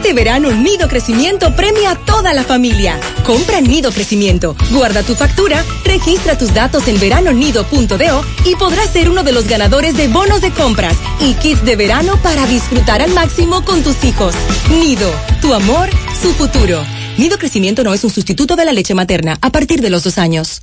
Este verano Nido Crecimiento premia a toda la familia. Compra Nido Crecimiento, guarda tu factura, registra tus datos en veranonido.do y podrás ser uno de los ganadores de bonos de compras y kits de verano para disfrutar al máximo con tus hijos. Nido, tu amor, su futuro. Nido Crecimiento no es un sustituto de la leche materna a partir de los dos años.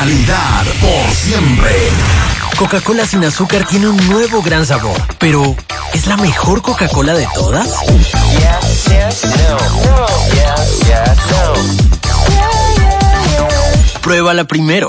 calidad por siempre. Coca-Cola sin azúcar tiene un nuevo gran sabor, pero ¿es la mejor Coca-Cola de todas? Pruébala primero.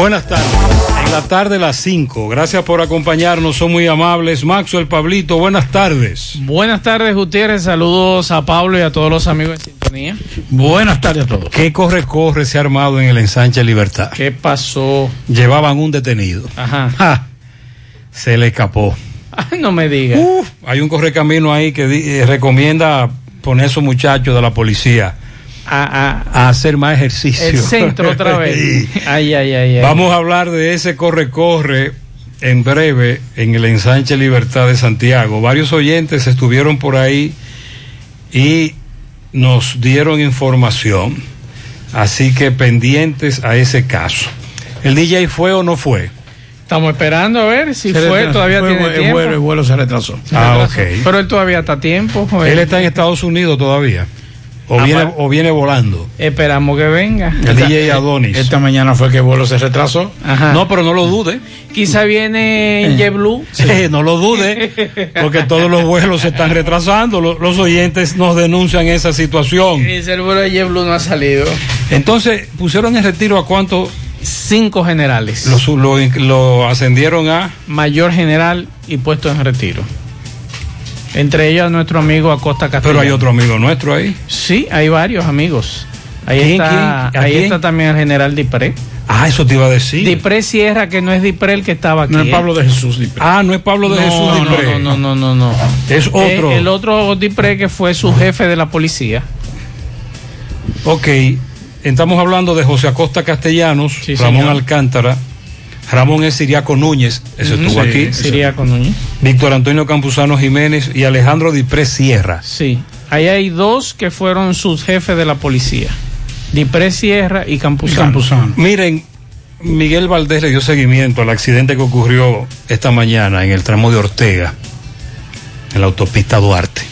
Buenas tardes. En la tarde las 5. Gracias por acompañarnos. Son muy amables. Maxwell Pablito, buenas tardes. Buenas tardes, Gutiérrez. Saludos a Pablo y a todos los amigos en sintonía. Buenas tardes a todos. ¿Qué corre, corre se ha armado en el ensanche Libertad? ¿Qué pasó? Llevaban un detenido. Ajá. Ja, se le escapó. Ay, no me digas. Uf, hay un correcamino ahí que di- eh, recomienda poner a esos muchachos de la policía a, a hacer más ejercicio. El centro otra vez. Ay, ay, ay, ay. Vamos a hablar de ese corre-corre en breve en el ensanche Libertad de Santiago. Varios oyentes estuvieron por ahí y nos dieron información. Así que pendientes a ese caso. ¿El DJ fue o no fue? Estamos esperando a ver si Se fue, retrasó. todavía Fue, tiene el tiempo. vuelo- el vuelo se retrasó. Se Ah, retrasó. ok. Pero él todavía está a tiempo. joder. Él está en Estados Unidos todavía. O, Ah, viene, pa- o viene volando. Esperamos que venga. El DJ Adonis. Esta mañana fue que el vuelo se retrasó. Ajá. No, pero no lo dude. Quizá viene en JetBlue. Eh, no lo dude, porque todos los vuelos se están retrasando. Los, los oyentes nos denuncian esa situación. Dice el vuelo de JetBlue no ha salido. Entonces, pusieron en retiro a cuánto Cinco generales. lo, lo, lo ascendieron a. Mayor general y puesto en retiro. Entre ellos nuestro amigo Acosta Castellano. Pero hay otro amigo nuestro ahí. Sí, hay varios amigos. Ahí ¿Quién, está, ahí quién? está también el general Dipré. Ah, eso te iba a decir. Dipré Sierra, que no es Dipré el que estaba aquí. No es ¿eh? Pablo de Jesús. Dipré. Ah, no es Pablo de no, Jesús no, Dipré. no, no, no, no, no. Es otro. Eh, el otro Dipré que fue su jefe de la policía. Ok, estamos hablando de José Acosta Castellanos, Sí, Ramón señor. Alcántara. Ramón es Siriaco Núñez, ese estuvo sí, aquí. Siriaco Núñez. Víctor Antonio Campuzano Jiménez y Alejandro Dipré Sierra. Sí, ahí hay dos que fueron sus jefes de la policía. Dipré Sierra y Campuzano. Y Campuzano. Miren, Miguel Valdés le dio seguimiento al accidente que ocurrió esta mañana en el tramo de Ortega, en la autopista Duarte.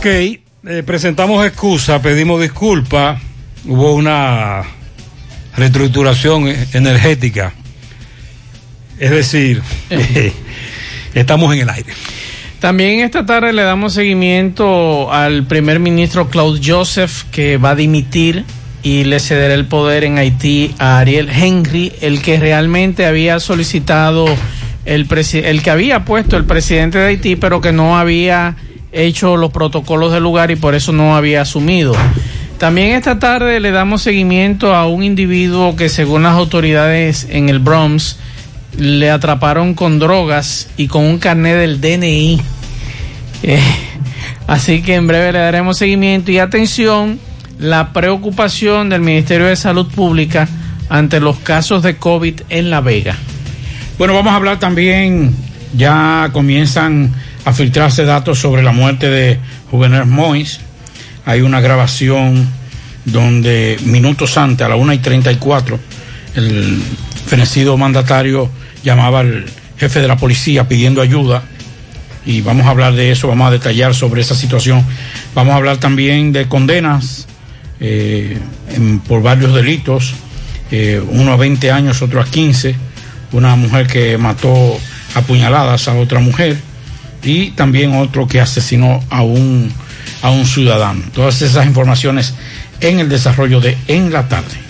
Ok, eh, presentamos excusa, pedimos disculpas, hubo una reestructuración e- energética, es decir, estamos en el aire. También esta tarde le damos seguimiento al primer ministro Claude Joseph que va a dimitir y le cederá el poder en Haití a Ariel Henry, el que realmente había solicitado el, presi- el que había puesto el presidente de Haití, pero que no había hecho los protocolos del lugar y por eso no había asumido. También esta tarde le damos seguimiento a un individuo que según las autoridades en el Bronx le atraparon con drogas y con un carnet del DNI. Eh, así que en breve le daremos seguimiento y atención la preocupación del Ministerio de Salud Pública ante los casos de COVID en La Vega. Bueno, vamos a hablar también, ya comienzan a filtrarse datos sobre la muerte de Juvenal Mois. Hay una grabación donde minutos antes, a la 1 y 34, el fenecido mandatario llamaba al jefe de la policía pidiendo ayuda y vamos a hablar de eso, vamos a detallar sobre esa situación. Vamos a hablar también de condenas eh, en- por varios delitos, eh, uno a 20 años, otro a 15, una mujer que mató a puñaladas a otra mujer y también otro que asesinó a un, a un ciudadano. Todas esas informaciones en el desarrollo de En la tarde.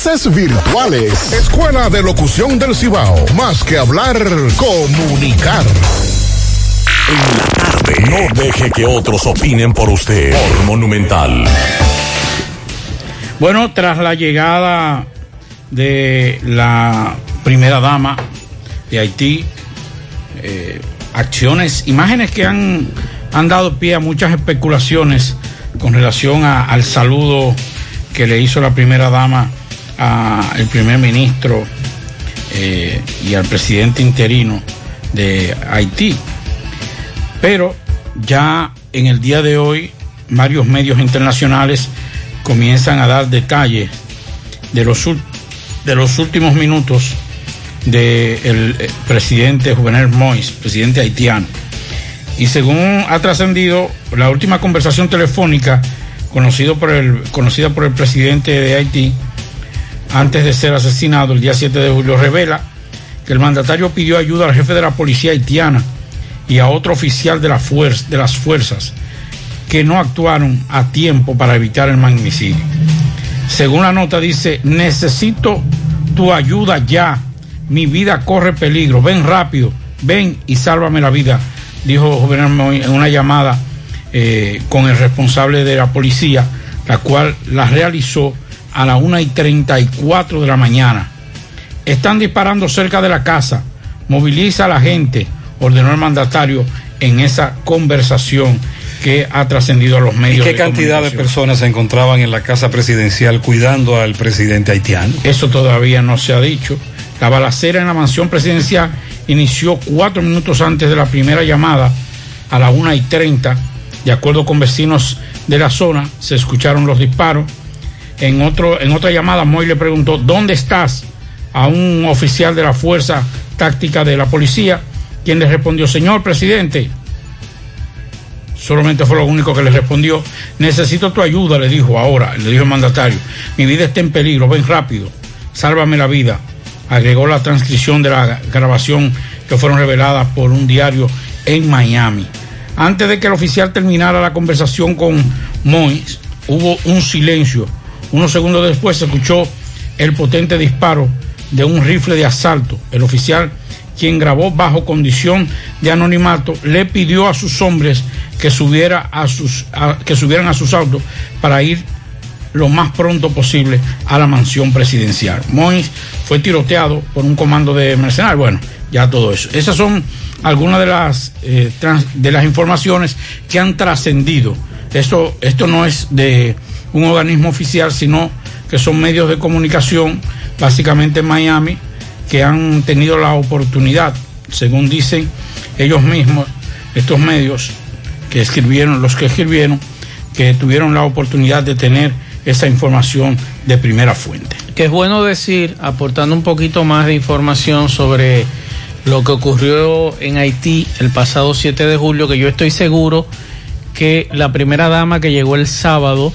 virtuales. Escuela de Locución del Cibao. Más que hablar, comunicar. En la tarde. No deje que otros opinen por usted. Por Monumental. Bueno, tras la llegada de la primera dama de Haití, eh, acciones, imágenes que han, han dado pie a muchas especulaciones con relación a, al saludo que le hizo la primera dama al primer ministro eh, y al presidente interino de Haití. Pero ya en el día de hoy varios medios internacionales comienzan a dar detalles de los, de los últimos minutos del eh, presidente Juvenal Mois, presidente haitiano. Y según ha trascendido la última conversación telefónica conocido por el, conocida por el presidente de Haití antes de ser asesinado el día 7 de julio, revela que el mandatario pidió ayuda al jefe de la policía haitiana y a otro oficial de, la de las fuerzas que no actuaron a tiempo para evitar el magnicidio. Según la nota dice, necesito tu ayuda ya. Mi vida corre peligro, ven rápido, ven y sálvame la vida, dijo Juvenal en una llamada eh, con el responsable de la policía, la cual la realizó a las 1 y 34 de la mañana. Están disparando cerca de la casa, moviliza a la gente, ordenó el mandatario en esa conversación que ha trascendido a los medios. ¿Y qué cantidad de personas se encontraban en la casa presidencial cuidando al presidente haitiano? Eso todavía no se ha dicho. La balacera en la mansión presidencial inició cuatro minutos antes de la primera llamada a la una y treinta. De acuerdo con vecinos de la zona, se escucharon los disparos. En, otro, en otra llamada, Moy le preguntó, ¿dónde estás? a un oficial de la Fuerza Táctica de la Policía, quien le respondió, señor presidente, solamente fue lo único que le respondió, necesito tu ayuda, le dijo ahora, le dijo el mandatario, mi vida está en peligro, ven rápido, sálvame la vida agregó la transcripción de la grabación que fueron reveladas por un diario en Miami. Antes de que el oficial terminara la conversación con Mois, hubo un silencio. Unos segundos después se escuchó el potente disparo de un rifle de asalto. El oficial, quien grabó bajo condición de anonimato, le pidió a sus hombres que, subiera a sus, a- que subieran a sus autos para ir lo más pronto posible a la mansión presidencial. Mois fue tiroteado por un comando de mercenarios. Bueno, ya todo eso. Esas son algunas de las, eh, de las informaciones que han trascendido. Esto, esto no es de un organismo oficial, sino que son medios de comunicación, básicamente en Miami, que han tenido la oportunidad, según dicen ellos mismos, estos medios que escribieron, los que escribieron, que tuvieron la oportunidad de tener esa información de primera fuente. Que es bueno decir, aportando un poquito más de información sobre lo que ocurrió en Haití el pasado 7 de julio, que yo estoy seguro que la primera dama que llegó el sábado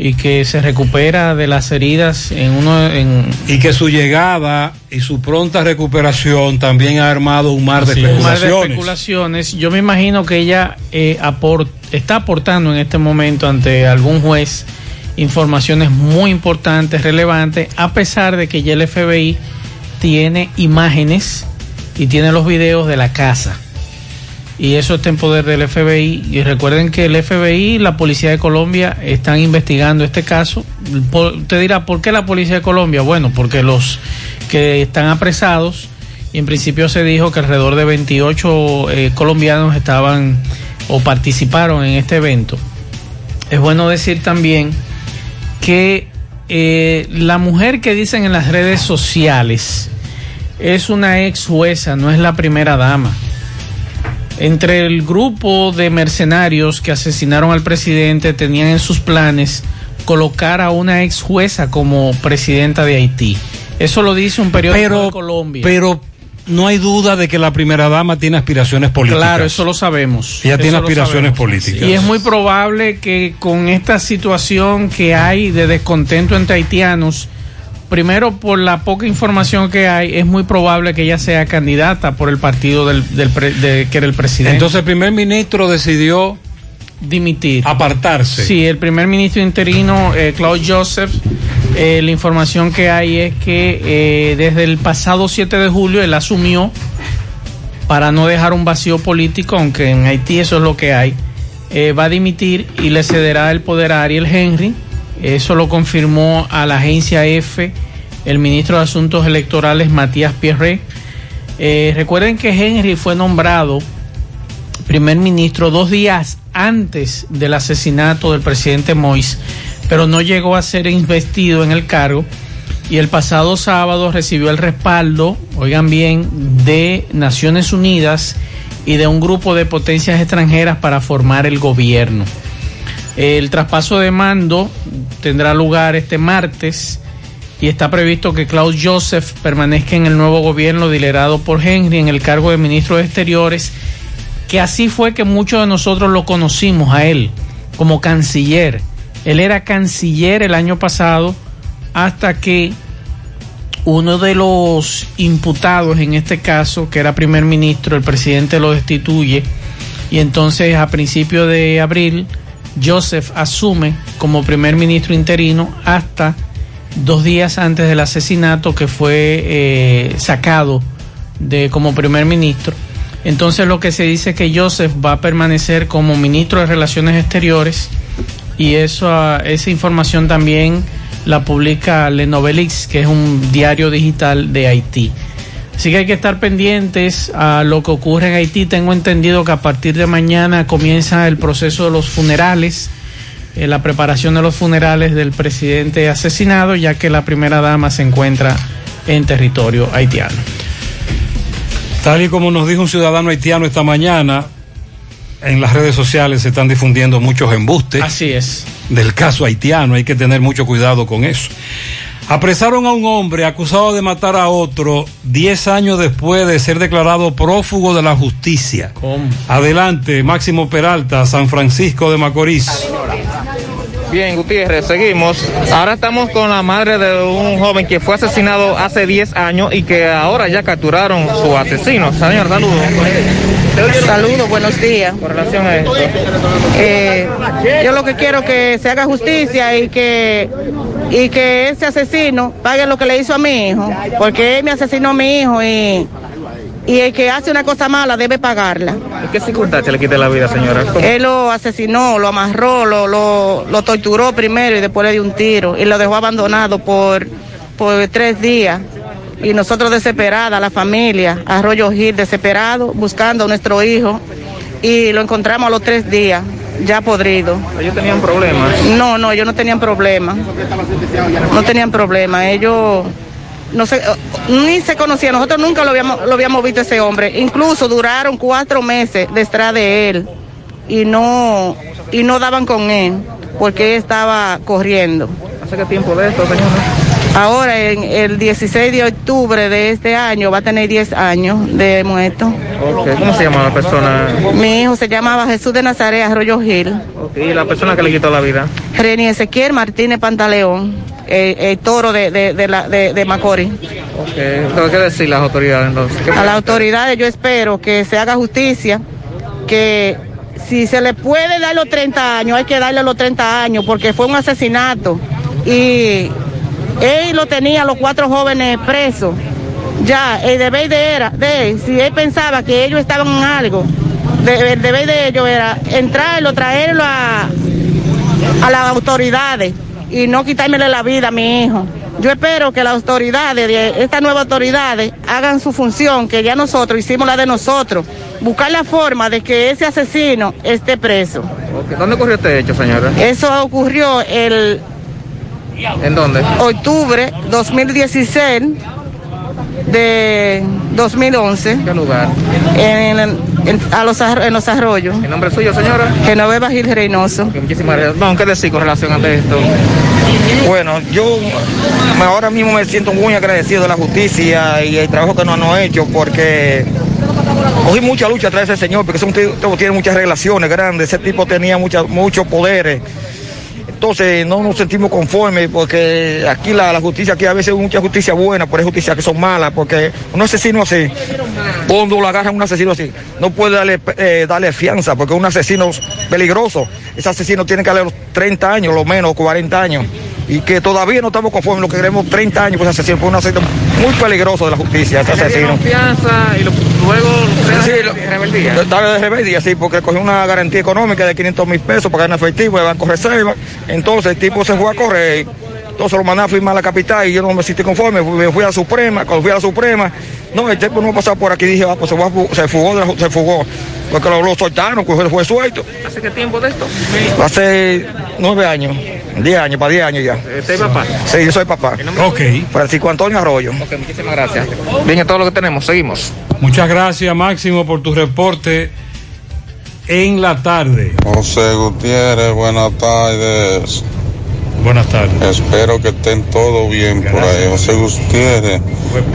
y que se recupera de las heridas en uno en Y que su llegada y su pronta recuperación también ha armado un mar de Sí, un mar de especulaciones. especulaciones. Yo me imagino que ella eh, apor- está aportando en este momento ante algún juez informaciones muy importantes, relevantes, a pesar de que ya el FBI tiene imágenes y tiene los videos de la casa. Y eso está en poder del FBI. Y recuerden que el FBI y la Policía de Colombia están investigando este caso. Usted dirá, ¿por qué la Policía de Colombia? Bueno, porque los que están apresados, y en principio se dijo que alrededor de 28 eh, colombianos estaban o participaron en este evento. Es bueno decir también que eh, la mujer que dicen en las redes sociales es una ex jueza, no es la primera dama. Entre el grupo de mercenarios que asesinaron al presidente tenían en sus planes colocar a una ex jueza como presidenta de Haití. Eso lo dice un periódico Pero- de Colombia. Pero no hay duda de que la primera dama tiene aspiraciones políticas. Claro, eso lo sabemos. Ella tiene Eso aspiraciones políticas. Y es muy probable que con esta situación que hay de descontento entre haitianos, primero por la poca información que hay, es muy probable que ella sea candidata por el partido del, del pre- de- que era el presidente. Entonces el primer ministro decidió dimitir. Apartarse. Sí, el primer ministro interino, eh, Claude Joseph, eh, la información que hay es que eh, desde el pasado 7 de julio él asumió para no dejar un vacío político, aunque en Haití eso es lo que hay, eh, va a dimitir y le cederá el poder a Ariel Henry. Eso lo confirmó a la agencia F el ministro de Asuntos Electorales Matías Pierre. Eh, recuerden que Henry fue nombrado primer ministro dos días antes del asesinato del presidente Mois, pero no llegó a ser investido en el cargo y el pasado sábado recibió el respaldo, oigan bien, de Naciones Unidas y de un grupo de potencias extranjeras para formar el gobierno. El traspaso de mando tendrá lugar este martes y está previsto que Klaus Joseph permanezca en el nuevo gobierno liderado por Henry en el cargo de ministro de Exteriores, que así fue que muchos de nosotros lo conocimos a él como canciller. Él era canciller el año pasado hasta que uno de los imputados en este caso, que era primer ministro, el presidente lo destituye y entonces a principios de abril Joseph asume como primer ministro interino hasta dos días antes del asesinato que fue eh, sacado de como primer ministro. Entonces lo que se dice es que Joseph va a permanecer como ministro de Relaciones Exteriores y eso, ah, esa información también la publica Le Novelix, que es un diario digital de Haití. Así que hay que estar pendientes a lo que ocurre en Haití. Tengo entendido que a partir de mañana comienza el proceso de los funerales, eh, la preparación de los funerales del presidente asesinado, ya que la primera dama se encuentra en territorio haitiano. Tal y como nos dijo un ciudadano haitiano esta mañana, en las redes sociales se están difundiendo muchos embustes. Así es. Del caso haitiano, hay que tener mucho cuidado con eso. Apresaron a un hombre acusado de matar a otro 10 años después de ser declarado prófugo de la justicia. ¿Cómo? Adelante, Máximo Peralta, San Francisco de Macorís. Bien, Gutiérrez, seguimos. Ahora estamos con la madre de un joven que fue asesinado hace 10 años y que ahora ya capturaron su asesino. Señor, saludos. Saludos, buenos días. Con relación a esto. Eh, yo lo que quiero es que se haga justicia y que y que ese asesino pague lo que le hizo a mi hijo, porque él me asesinó a mi hijo y y el que hace una cosa mala debe pagarla. ¿En qué circunstancia le quité la vida, señora? ¿Cómo? Él lo asesinó, lo amarró, lo, lo, lo torturó primero y después le dio un tiro y lo dejó abandonado por, por tres días. Y nosotros desesperadas, la familia, Arroyo Gil, desesperado, buscando a nuestro hijo y lo encontramos a los tres días, ya podrido. Ellos tenían problemas. No, no, ellos no tenían problema. No tenían problema. Ellos no sé, ni se conocían. Nosotros nunca lo habíamos, lo habíamos visto ese hombre. Incluso duraron cuatro meses detrás de él y no, y no daban con él porque él estaba corriendo. ¿Hace qué tiempo de esto, señora? Ahora, en el 16 de octubre de este año, va a tener 10 años de muerto. ¿Cómo se llama la persona? Mi hijo se llamaba Jesús de Nazaret Arroyo Gil. ¿Y la persona que le quitó la vida? Reni Ezequiel Martínez Pantaleón, el, el toro de, de, de, la, de, de Macorís. Ok, ¿Qué decir las autoridades entonces? ¿Qué A las autoridades yo espero que se haga justicia, que si se le puede dar los 30 años, hay que darle los 30 años, porque fue un asesinato. Y él lo tenía los cuatro jóvenes presos. Ya, el deber de, era, de él, si él pensaba que ellos estaban en algo, de- el deber de ellos era entrarlo, traerlo a, a las autoridades y no quitármele la vida a mi hijo. Yo espero que las autoridades, de estas nuevas autoridades, hagan su función, que ya nosotros hicimos la de nosotros, buscar la forma de que ese asesino esté preso. ¿Dónde ocurrió este hecho, señora? Eso ocurrió el ¿En dónde? octubre 2016 de 2011. ¿Qué lugar? En, en- a los, en los arroyos. ¿El nombre suyo, señora? Genoveva Gil Reynoso. Muchísimas gracias. Don, ¿qué decir con relación a esto? Bueno, yo ahora mismo me siento muy agradecido de la justicia y el trabajo que nos han hecho porque cogí mucha lucha atrás de ese señor porque es un tipo que tiene muchas relaciones grandes, ese tipo tenía mucha- muchos poderes. Entonces no nos sentimos conformes porque aquí la, justicia, aquí a veces hay mucha justicia buena, pero hay justicia que son malas, porque un asesino así, cuando lo agarran un asesino así, no puede darle, eh, darle fianza porque un asesino peligroso. Ese asesino tiene que darle los 30 años, lo menos 40 años. Y que todavía no estamos conformes, lo que queremos 30 años por ese asesino, por un asesino muy peligroso de la justicia, ese asesino. Luego Sí, de rebeldía. Dale de rebeldía, sí, porque cogió una garantía económica de 500 mil pesos para ganar efectivo de Banco Reserva. Entonces el tipo se fue a correr. Entonces lo mandé a firmar a la capital y yo no me sentí conforme. Me fui a la Suprema. Cuando fui a la Suprema, no, el tipo no pasaba por aquí. Dije, ah, pues se, fue a fu- se fugó, se fugó. Porque lo, lo soltaron, pues fue suelto. ¿Hace qué tiempo de esto? Hace nueve años, diez años, para diez años ya. ¿Usted es papá? Sí, yo soy papá. Ok. Francisco Antonio Arroyo. Ok, muchísimas gracias. Bien, es todo lo que tenemos. Seguimos. Muchas gracias, Máximo, por tu reporte en la tarde. José Gutiérrez, buenas tardes. Buenas tardes. Espero que estén todos bien por ahí. José Gutiérrez,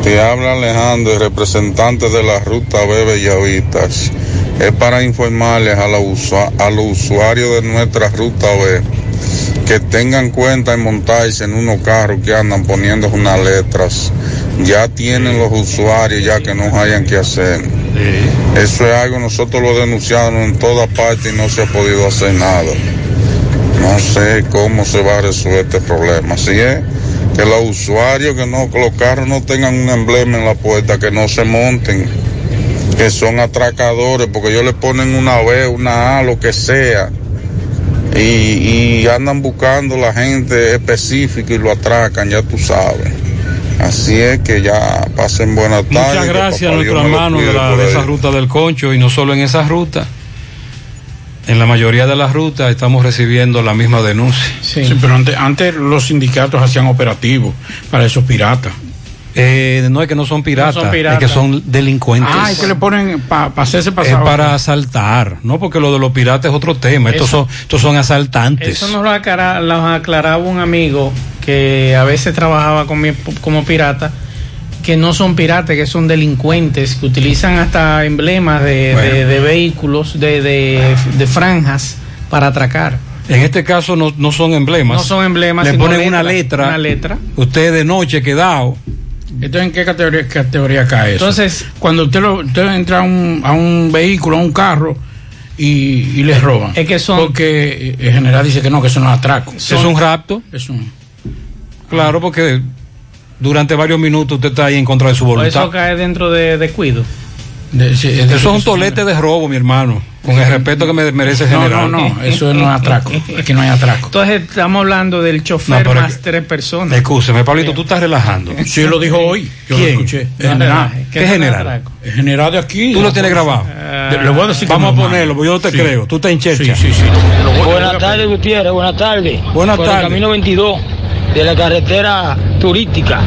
te habla Alejandro, el representante de la ruta B Bellavitas. Es para informarles a, la a los usuarios de nuestra ruta B que tengan cuenta en montarse en unos carros que andan poniendo unas letras. Ya tienen los usuarios ya que no hayan que hacer. Eso es algo, nosotros lo denunciamos en toda parte y no se ha podido hacer nada. No sé cómo se va a resolver este problema. Así es que los usuarios que no, que los carros no tengan un emblema en la puerta, que no se monten, que son atracadores, porque ellos le ponen una B, una A, lo que sea, y, y andan buscando la gente específica y lo atracan, ya tú sabes. Así es que ya pasen buenas tardes. Muchas gracias a nuestro hermano de, la- de esa ruta del concho y no solo en esa ruta. En la mayoría de las rutas estamos recibiendo la misma denuncia. Sí, pero antes, antes los sindicatos hacían operativos para esos piratas. Eh, no es que no son piratas, No son piratas. es que son delincuentes. Ah, es que le ponen para hacerse es pasar. para asaltar, no porque lo de los piratas es otro tema. Estos son, estos son asaltantes. Eso nos lo, aclara- lo aclaraba un amigo que a veces trabajaba con mi- como pirata, que no son piratas, que son delincuentes, que utilizan hasta emblemas de, Bueno. de- de vehículos, de, de- franjas para atracar. En este caso no, no son emblemas. No son emblemas, Le ponen una letra, letra. una letra. Usted de noche quedado, ¿Esto en qué categoría, categoría cae eso? Entonces- cuando usted, lo, usted entra a un, a un vehículo, a un carro y, y les roban. Es que son- Porque eh, en general dice que no, que eso no es atraco. ¿Es un rapto? Es un... Claro, porque durante varios minutos usted está ahí en contra de su voluntad. eso cae dentro de, de. Eso es un tolete de robo, mi hermano. Con el respeto que me merece el No, general. no, no, eso no es atraco. Aquí no hay atraco. Entonces estamos hablando del No, chofer pero más es tres personas. Escúcheme, Pablito, tú estás relajando. Sí, lo dijo hoy. Yo lo ¿Quién? escuché. No general. ¿Qué general? El general de aquí. Tú lo tienes grabado. De- le voy a decir que Vamos a no, ponerlo, porque yo no te Sí. creo. Tú estás en chercha. Sí, sí, sí. Lo lo Buenas tardes, Gutiérrez. Buenas tardes. Buenas tardes. el camino 22 de la carretera turística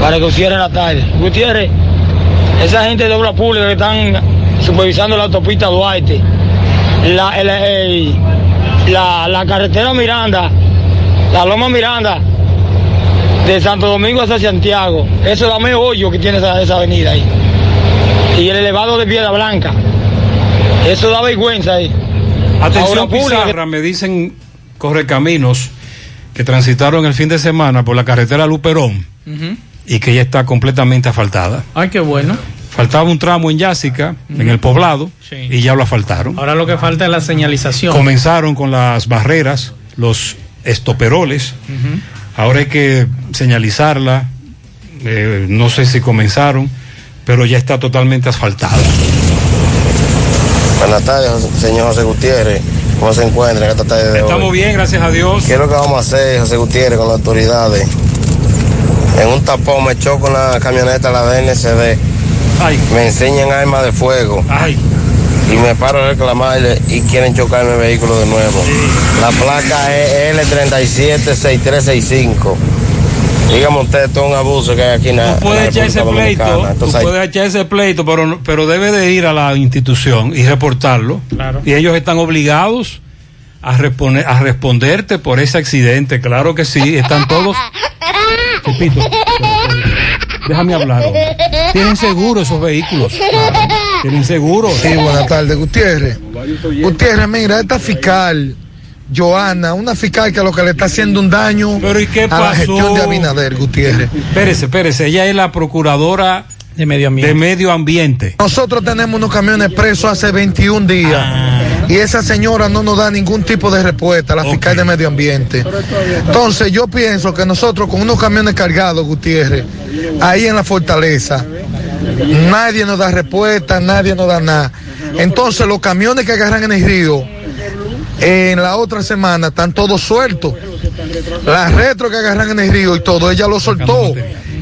para que cierre la tarde. Gutiérrez, esa gente de obra pública que están supervisando la autopista Duarte, la, el- el- la, la carretera Miranda, la Loma Miranda, de Santo Domingo hacia Santiago, eso dame hoyo que tiene esa, esa avenida ahí. Y el elevado de Piedra Blanca, eso da vergüenza ahí. Atención. Pizarra, me dicen correcaminos que transitaron el fin de semana por la carretera Luperón. Y que ya está completamente asfaltada. Ay, qué bueno. Faltaba un tramo en Yásica, en el poblado, Sí. y ya lo asfaltaron. Ahora lo que falta es la señalización. Comenzaron con las barreras, los estoperoles. Ahora hay que señalizarla. eh, no sé si comenzaron, pero ya está totalmente asfaltada. Buenas tardes, señor José Gutiérrez. ¿Cómo se encuentra en esta tarde de Estamos hoy? bien, gracias a Dios. ¿Qué es lo que vamos a hacer, José Gutiérrez, con las autoridades? En un tapón me choco una camioneta, la de NCD. Me enseñan armas de fuego. Y me paro a reclamarle y quieren chocarme el vehículo de nuevo. La placa es L376365. Dígame usted, esto es un abuso que hay aquí en la, Tú puedes en la echar ese República pleito, Dominicana. tú Entonces hay- puedes echar ese pleito, pero, no- pero debe de ir a la institución y reportarlo. Claro. Y ellos están obligados a, responder, a responderte por ese accidente. Claro que sí, están todos. Repito, déjame hablar. hombre. Tienen seguro esos vehículos. Tienen seguro. Sí, buenas tardes, Gutiérrez. Gutiérrez, mira, esta fiscal, Joana, una fiscal que lo que le está haciendo un daño Pero ¿y qué a la pasó? gestión de Abinader, Gutiérrez. Espérese, espérese. Ella es la procuradora de medio ambiente. De medio ambiente. Nosotros tenemos unos camiones presos hace 21 días Ah. Y esa señora no nos da ningún tipo de respuesta, la fiscal de medio ambiente. Entonces yo pienso que nosotros con unos camiones cargados, Gutiérrez, ahí en la fortaleza, nadie nos da respuesta, nadie nos da nada. Entonces los camiones que agarran en el río, en la otra semana están todos sueltos. La retro que agarran en el río y todo, ella lo soltó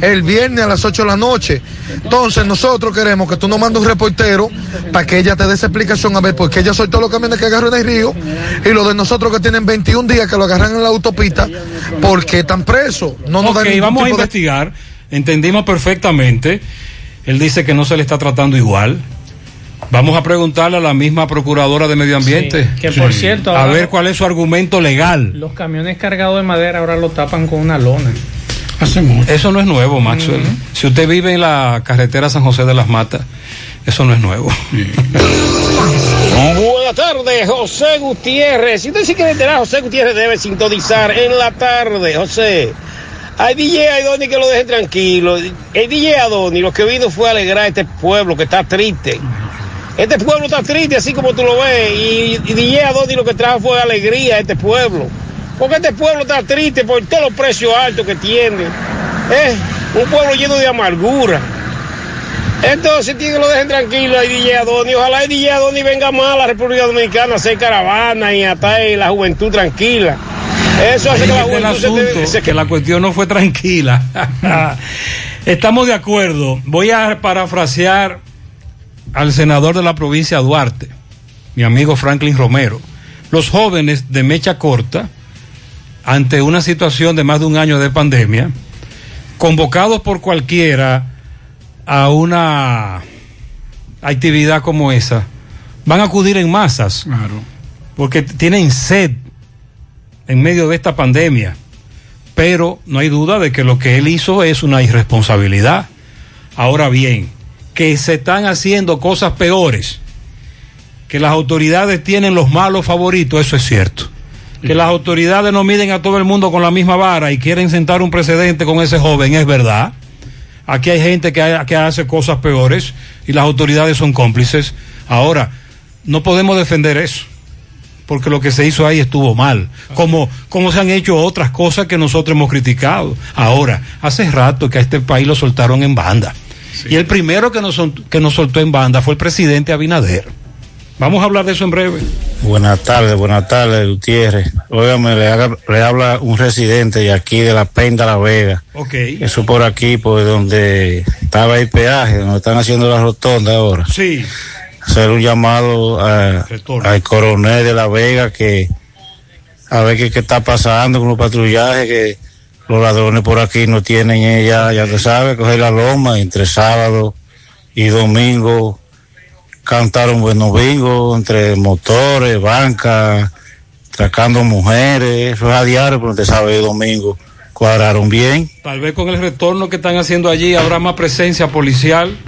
el viernes a las 8 de la noche. Entonces nosotros queremos que tú nos mandes un reportero para que ella te dé esa explicación a ver por qué ella soltó los camiones que agarró en el río y los de nosotros que tienen 21 días que lo agarran en la autopista, ¿por qué están presos? No nos dan Ok, ningún vamos a de- investigar. Entendimos perfectamente. Él dice que no se le está tratando igual. Vamos a preguntarle a la misma procuradora de medio ambiente. Sí, que por cierto, A ver cuál es su argumento legal. Los camiones cargados de madera ahora lo tapan con una lona. Eso no es nuevo, Maxwell. Si usted vive en la carretera San José de las Matas, eso no es nuevo. Buenas tardes, José Gutiérrez. Si usted sí quiere enterar, José Gutiérrez debe sintonizar en la tarde, José. Hay DJ Adoni que lo dejen tranquilo. El DJ Adoni lo que vino fue a alegrar a este pueblo que está triste. Este pueblo está triste, así como tú lo ves. Y, y DJ Adoni lo que trajo fue alegría a este pueblo. Porque este pueblo está triste por todos los precios altos que tiene. ¿eh? Un pueblo lleno de amargura. Entonces, tiene que lo dejen tranquilo a DJ Adoni. Ojalá DJ Adoni venga más a la República Dominicana a hacer caravana y a estar la juventud tranquila. Eso hace que la juventud se te- asunto, que la cuestión no fue tranquila. Estamos de acuerdo. Voy a parafrasear al senador de la provincia Duarte, mi amigo Franklin Romero. Los jóvenes de mecha corta, ante una situación de más de un año de pandemia, convocados por cualquiera a una actividad como esa, van a acudir en masas. Porque tienen sed en medio de esta pandemia. Pero no hay duda de que lo que él hizo es una irresponsabilidad. Ahora bien, que se están haciendo cosas peores, que las autoridades tienen los malos favoritos, eso es cierto. Que las autoridades no miden a todo el mundo con la misma vara y quieren sentar un precedente con ese joven, es verdad. Aquí hay gente que, que hace cosas peores y las autoridades son cómplices. Ahora, no podemos defender eso porque lo que se hizo ahí estuvo mal, como, como se han hecho otras cosas que nosotros hemos criticado. Ahora, hace rato que a este país lo soltaron en banda. Y el primero que nos, que nos soltó en banda fue el presidente Abinader. Vamos a hablar de eso en breve. Buenas tardes, buenas tardes, Gutiérrez. Óigame, le, haga- le habla un residente de aquí, de la Penda La Vega. Ok. Eso por aquí, por donde estaba el peaje, donde están haciendo la rotonda ahora. Sí. Hacer un llamado a- al coronel de La Vega que a ver qué, qué está pasando con los patrullajes, que los ladrones por aquí no tienen ella, ya te sabes, coger la loma entre sábado y domingo. Cantaron buenos bingos entre motores, bancas, tracando mujeres, eso es a diario, pero te sabe el domingo. Cuadraron bien. Tal vez con el retorno que están haciendo allí habrá más presencia policial.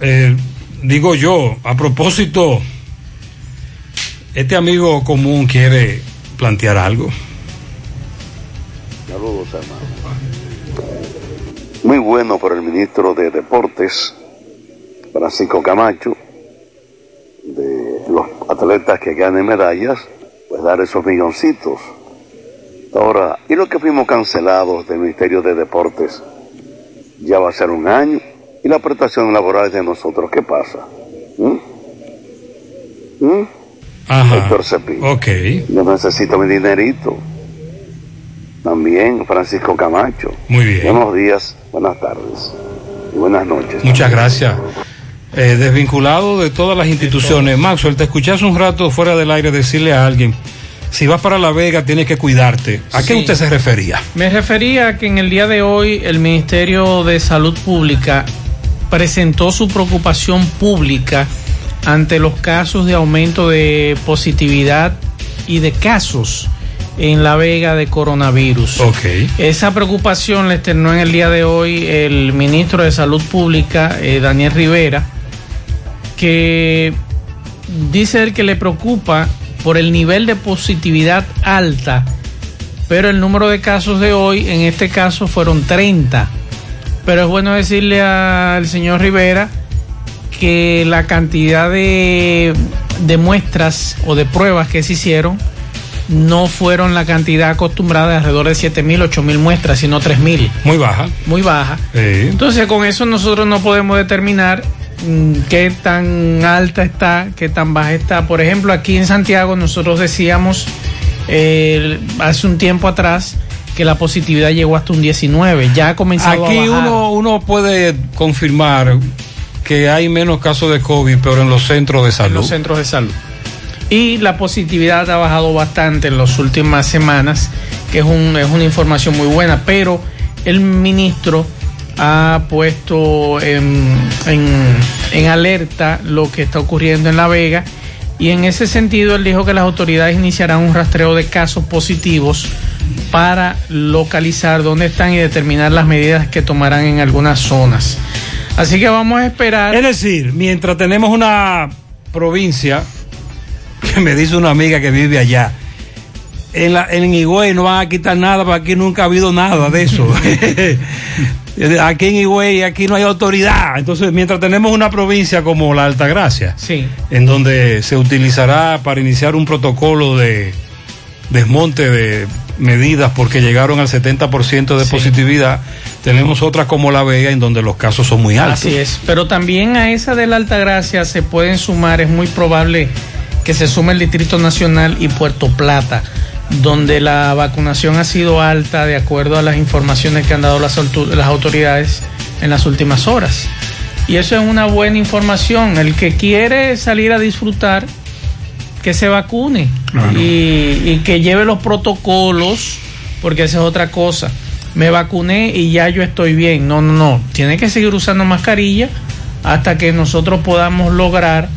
Eh, digo yo, a propósito, este amigo común quiere plantear algo. Saludos, hermano. Muy bueno por el ministro de Deportes, Francisco Camacho, de los atletas que ganen medallas, pues dar esos milloncitos. Ahora, ¿y lo que fuimos cancelados del Ministerio de Deportes? Ya va a ser un año. ¿Y las prestaciones laborales de nosotros qué pasa? ¿Mm? ¿Mm? Ajá. Héctor. Ok. Yo necesito mi dinerito. También Francisco Camacho. Muy bien. Buenos días, buenas tardes y buenas noches. Muchas gracias. Eh, desvinculado de todas las instituciones. Maxwell, te escuché hace un rato fuera del aire decirle a alguien, si vas para La Vega tienes que cuidarte. ¿A qué Sí. usted se refería? Me refería a que en el día de hoy el Ministerio de Salud Pública presentó su preocupación pública ante los casos de aumento de positividad y de casos en La Vega de coronavirus. Ok. Esa preocupación la externó en el día de hoy el ministro de Salud Pública, eh, Daniel Rivera, que dice él que le preocupa por el nivel de positividad alta, pero el número de casos de hoy, en este caso, fueron 30. Pero es bueno decirle al señor Rivera que la cantidad de, de muestras o de pruebas que se hicieron no fueron la cantidad acostumbrada de alrededor de 7.000, 8.000 muestras, sino 3.000. Muy baja. Muy baja. Sí. Entonces con eso nosotros no podemos determinar qué tan alta está, qué tan baja está. Por ejemplo, aquí en Santiago nosotros decíamos eh, hace un tiempo atrás que la positividad llegó hasta un 19. Ya ha comenzado Aquí a bajar. uno, uno puede confirmar que hay menos casos de COVID, pero en los centros de salud. en los centros de salud. Y la positividad ha bajado bastante en las últimas semanas, que es, un- es una información muy buena, pero el ministro ha puesto en, en- en alerta lo que está ocurriendo en La Vega y en ese sentido él dijo que las autoridades iniciarán un rastreo de casos positivos para localizar dónde están y determinar las medidas que tomarán en algunas zonas. Así que vamos a esperar. Es decir, mientras tenemos una provincia que me dice una amiga que vive allá, en, la, en Higüey no van a quitar nada, porque aquí nunca ha habido nada de eso. aquí en Higüey, aquí no hay autoridad. Entonces, mientras tenemos una provincia como la Altagracia, Sí. en donde se utilizará para iniciar un protocolo de desmonte de medidas porque llegaron al 70% de positividad, tenemos otra como La Vega en donde los casos son muy altos. Así es, pero también a esa de la Altagracia se pueden sumar, es muy probable que se sume el Distrito Nacional y Puerto Plata, donde la vacunación ha sido alta de acuerdo a las informaciones que han dado las, auto- las autoridades en las últimas horas. Y eso es una buena información. El que quiere salir a disfrutar, que se vacune y, y que lleve los protocolos, porque esa es otra cosa. Me vacuné y ya yo estoy bien. No, no, no. Tiene que seguir usando mascarilla hasta que nosotros podamos lograr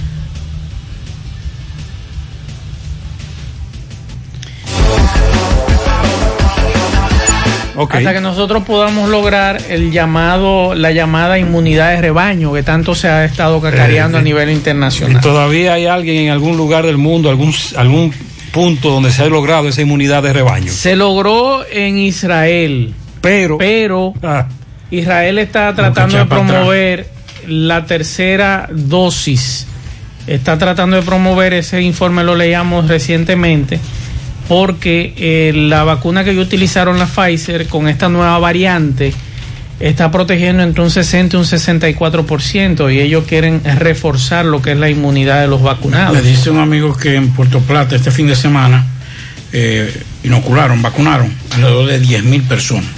hasta que nosotros podamos lograr el llamado, la llamada inmunidad de rebaño que tanto se ha estado cacareando Eh, a nivel Y internacional. todavía hay alguien en algún lugar del mundo, algún, algún punto donde se ha logrado esa inmunidad de rebaño. Se logró en Israel, pero, pero Israel está tratando de promover la tercera dosis. Está tratando de promover ese informe, lo leíamos recientemente, porque eh, la vacuna que ellos utilizaron, la Pfizer, con esta nueva variante, está protegiendo entre un 60 y un 64% y ellos quieren reforzar lo que es la inmunidad de los vacunados. Me dice un amigo que en Puerto Plata este fin de semana eh, inocularon, vacunaron alrededor de 10 mil personas.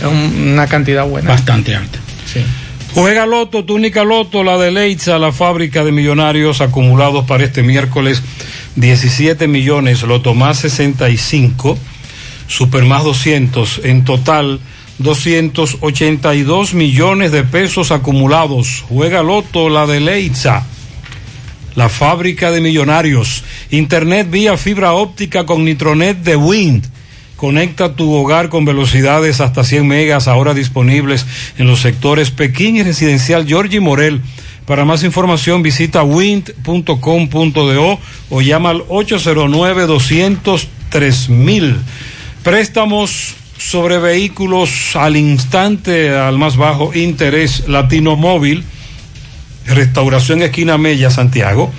Es una cantidad buena. Bastante alta. Juega Loto, túnica Loto, la de Leitza, la fábrica de millonarios acumulados para este miércoles 17 millones, Loto más 65, Super más 200, en total 282 millones de pesos acumulados. Juega Loto, la de Leitza, la fábrica de millonarios, Internet vía fibra óptica con Nitronet de Wind. Conecta tu hogar con velocidades hasta 100 megas, ahora disponibles en los sectores Pekín y Residencial Georgie Morel. Para más información visita wind.com.do o llama al 809-203 Préstamos sobre vehículos al instante, al más bajo interés, Latino Móvil, Restauración Esquina Mella, Santiago.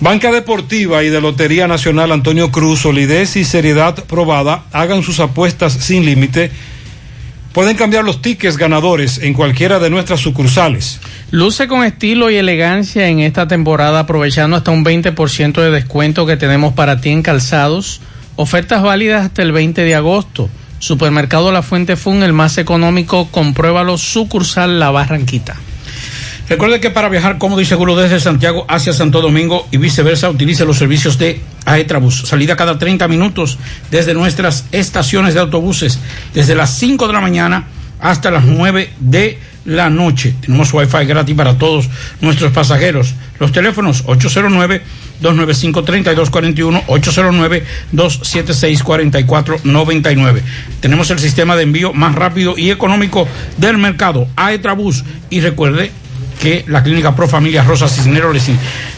Banca Deportiva y de Lotería Nacional Antonio Cruz, solidez y seriedad probada, hagan sus apuestas sin límite. Pueden cambiar los tickets ganadores en cualquiera de nuestras sucursales. Luce con estilo y elegancia en esta temporada, aprovechando hasta un 20% de descuento que tenemos para ti en calzados. Ofertas válidas hasta el 20 de agosto. Supermercado La Fuente Fun, el más económico, compruébalo, sucursal La Barranquita. Recuerde que para viajar cómodo y seguro desde Santiago hacia Santo Domingo y viceversa, utilice los servicios de Aetrabús. Salida cada 30 minutos desde nuestras estaciones de autobuses, desde las 5 de la mañana hasta las 9 de la noche. Tenemos wifi gratis para todos nuestros pasajeros. Los teléfonos 809-295-3241, 809-276-4499. Tenemos el sistema de envío más rápido y económico del mercado, Aetrabús. Y recuerde que la Clínica Pro Familia Rosa Cisneros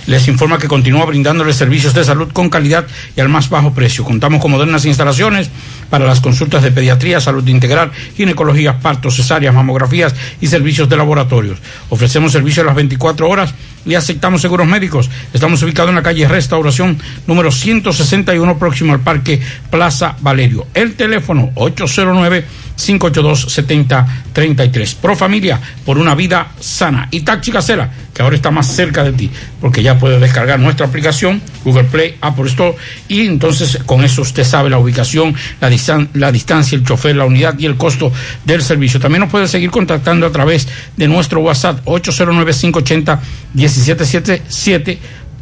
les, informa que continúa brindándoles servicios de salud con calidad y al más bajo precio. Contamos con modernas instalaciones para las consultas de pediatría, salud integral, ginecología, partos, cesáreas, mamografías y servicios de laboratorios. Ofrecemos servicios a las 24 horas y aceptamos seguros médicos. Estamos ubicados en la calle Restauración número 161 próximo al Parque Plaza Valerio. El teléfono 809 582-7033. Pro Familia, por una vida sana. Y Taxi Casera, que ahora está más cerca de ti, porque ya puedes descargar nuestra aplicación, Google Play, Apple Store, y entonces con eso usted sabe la ubicación, la, la distancia, el chofer, la unidad y el costo del servicio. También nos puede seguir contactando a través de nuestro WhatsApp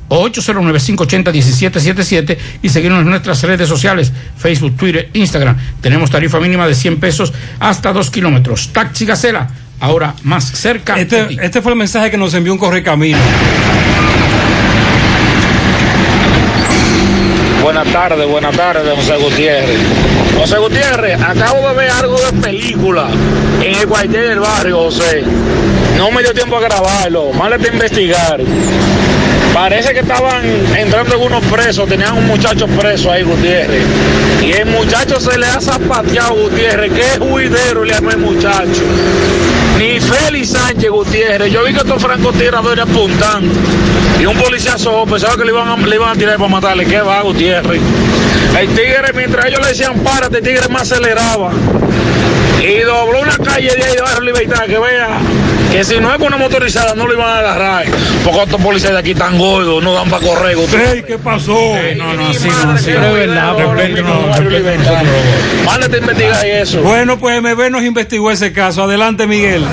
809-580-1777 809-580-1777 y seguirnos en nuestras redes sociales, Facebook, Twitter, Instagram. Tenemos tarifa mínima de 100 pesos hasta 2 kilómetros. Taxi Gacela, ahora más cerca. Este, este fue el mensaje que nos envió un correcamino. Buenas tardes, buenas tardes, José Gutiérrez. José Gutiérrez, acabo de ver algo de película en el cuartel del barrio, José. No me dio tiempo a grabarlo, más a investigar. Parece que estaban entrando algunos presos, tenían un muchacho preso ahí, Gutiérrez. Y el muchacho se le ha zapateado, Gutiérrez, que es juidero le armó el muchacho. Ni Félix Sánchez Gutiérrez. Yo vi que estos francotiradores apuntando. Y un policía sojo pensaba que le iban, a, le iban a tirar para matarle. ¿Qué va, Gutiérrez? El tigre, mientras ellos le decían párate, el tigre más aceleraba. Y dobló una calle de ahí de Barrio Libertad, que vea que si no es con una motorizada no lo iban a agarrar. Porque estos policías de aquí tan gordos, no dan para correr. Ey, ¿qué pasó? no, no, así no, así no. Es verdad, Mándate a investigar eso. Bueno, pues MB nos investigó ese caso. Adelante, Miguel.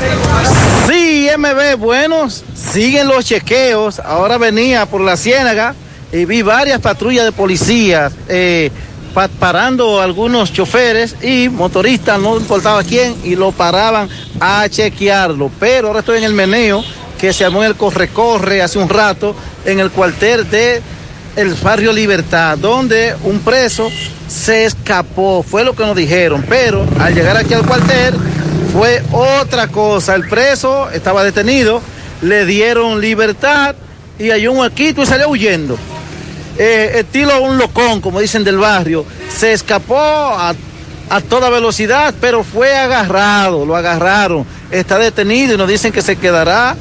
Sí, MB, bueno, siguen los chequeos. Ahora venía por la ciénaga y vi varias patrullas de policías. Eh, parando algunos choferes y motoristas, no importaba quién, y lo paraban a chequearlo. Pero ahora estoy en el meneo que se armó en el corre-corre hace un rato en el cuartel de el barrio Libertad, donde un preso se escapó, fue lo que nos dijeron, pero al llegar aquí al cuartel fue otra cosa, el preso estaba detenido, le dieron libertad y hay un huequito y salió huyendo eh, estilo un locón, como dicen del barrio, se escapó a a toda velocidad, pero fue agarrado, lo agarraron, está detenido y nos dicen que se quedará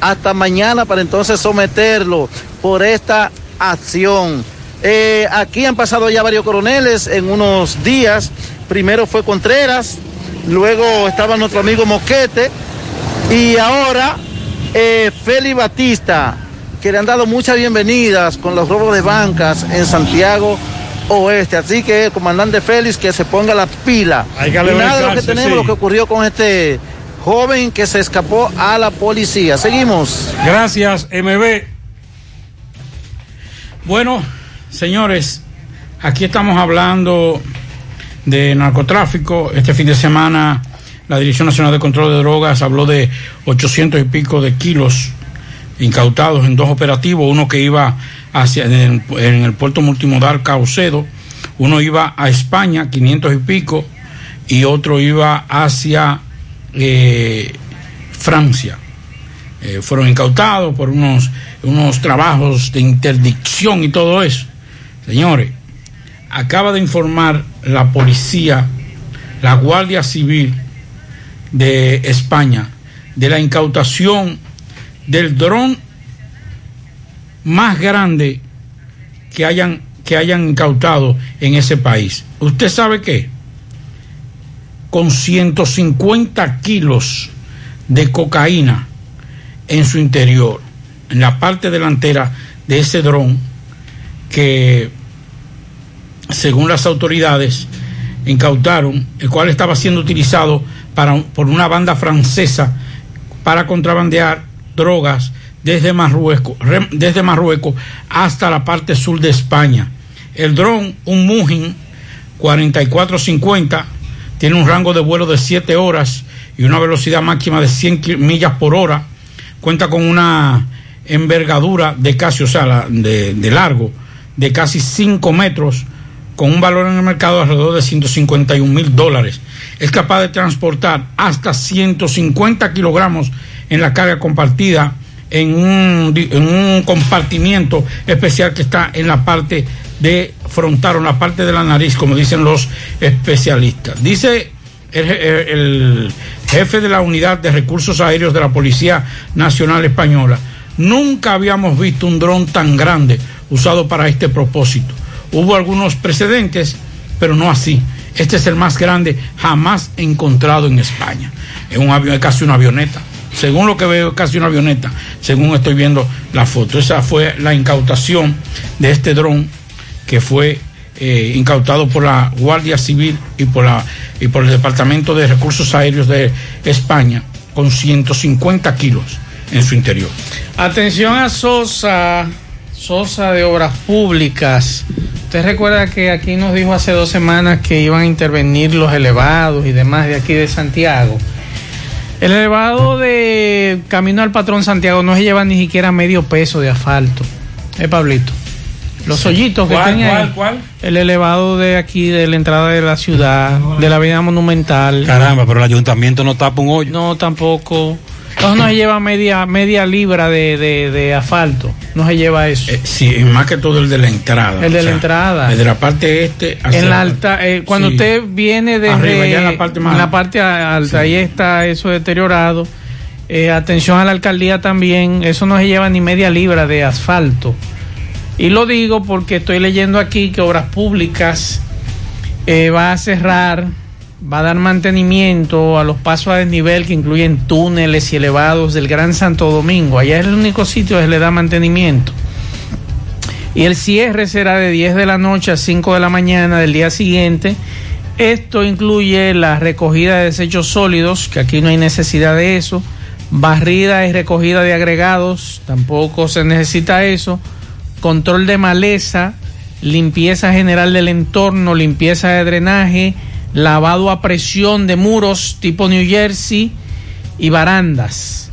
hasta mañana para entonces someterlo por esta acción. Eh, aquí han pasado ya varios coroneles en unos días. Primero fue Contreras, luego estaba nuestro amigo Moquete y ahora eh, Félix Batista, que le han dado muchas bienvenidas con los robos de bancas en Santiago Oeste. Así que, comandante Félix, que se ponga la pila. Hay que y nada de lo que tenemos, sí. lo que ocurrió con este joven que se escapó a la policía. Seguimos. Gracias, MB. Bueno, señores, aquí estamos hablando de narcotráfico. Este fin de semana la Dirección Nacional de Control de Drogas habló de 800 y pico de kilos incautados en dos operativos, uno que iba hacia en el, puerto multimodal Caucedo, uno iba a España, 500 y pico, y otro iba hacia eh, Francia. Eh, fueron incautados por unos, unos trabajos de interdicción y todo eso. Señores, acaba de informar la policía, la Guardia Civil de España, de la incautación del dron más grande que hayan, que hayan incautado en ese país. ¿Usted sabe qué? Con 150 kilos de cocaína en su interior, en la parte delantera de ese dron que, según las autoridades, incautaron, el cual estaba siendo utilizado para, por una banda francesa para contrabandear drogas desde Marruecos, desde Marruecos hasta la parte sur de España. El dron, un Mujin 4450, tiene un rango de vuelo de 7 horas y una velocidad máxima de 100 ki- millas por hora. Cuenta con una envergadura de casi, o sea, de largo, de casi 5 metros, con un valor en el mercado de alrededor de 151 mil dólares. Es capaz de transportar hasta 150 kilogramos en la carga compartida en un, compartimiento especial que está en la parte de frontal o en la parte de la nariz, como dicen los especialistas. Dice el- el jefe de la unidad de recursos aéreos de la Policía Nacional Española, nunca habíamos visto un dron tan grande usado para este propósito. Hubo algunos precedentes, pero no así. Este es el más grande jamás encontrado en España. Es un avión, es casi una avioneta. Según lo que veo, casi una avioneta, según estoy viendo la foto. Esa fue la incautación de este dron que fue eh, incautado por la Guardia Civil y por, la, y por el Departamento de Recursos Aéreos de España, con 150 kilos en su interior. Atención a Sosa, Sosa de Obras Públicas. Usted recuerda que aquí nos dijo hace dos semanas que iban a intervenir los elevados y demás de aquí de Santiago. El elevado de Camino al Patrón Santiago no se lleva ni siquiera medio peso de asfalto. Eh, Pablito. Los hoyitos que ¿Cuál, tenía cuál, ahí. cuál? El elevado de aquí, de la entrada de la ciudad, de la avenida monumental. Caramba, pero el ayuntamiento no tapa un hoyo. No, tampoco. Entonces no se lleva media, media libra de, de, de asfalto. No se lleva eso. Eh, sí, más que todo el de la entrada. El de la entrada. El de la parte este. hacia en la alta, eh, cuando sí. usted viene desde Arriba, ya en la parte más- en la parte alta, ahí está eso deteriorado. Eh, atención a la alcaldía también, eso no se lleva ni media libra de asfalto. Y lo digo porque estoy leyendo aquí que Obras Públicas va a cerrar, va a dar mantenimiento a los pasos a desnivel que incluyen túneles y elevados del Gran Santo Domingo. Allá es el único sitio que le da mantenimiento. Y el cierre será de 10 de la noche a 5 de la mañana del día siguiente. Esto incluye la recogida de desechos sólidos, que aquí no hay necesidad de eso. Barrida y recogida de agregados, tampoco se necesita eso. Control de maleza, limpieza general del entorno, limpieza de drenaje, lavado a presión de muros tipo New Jersey y barandas.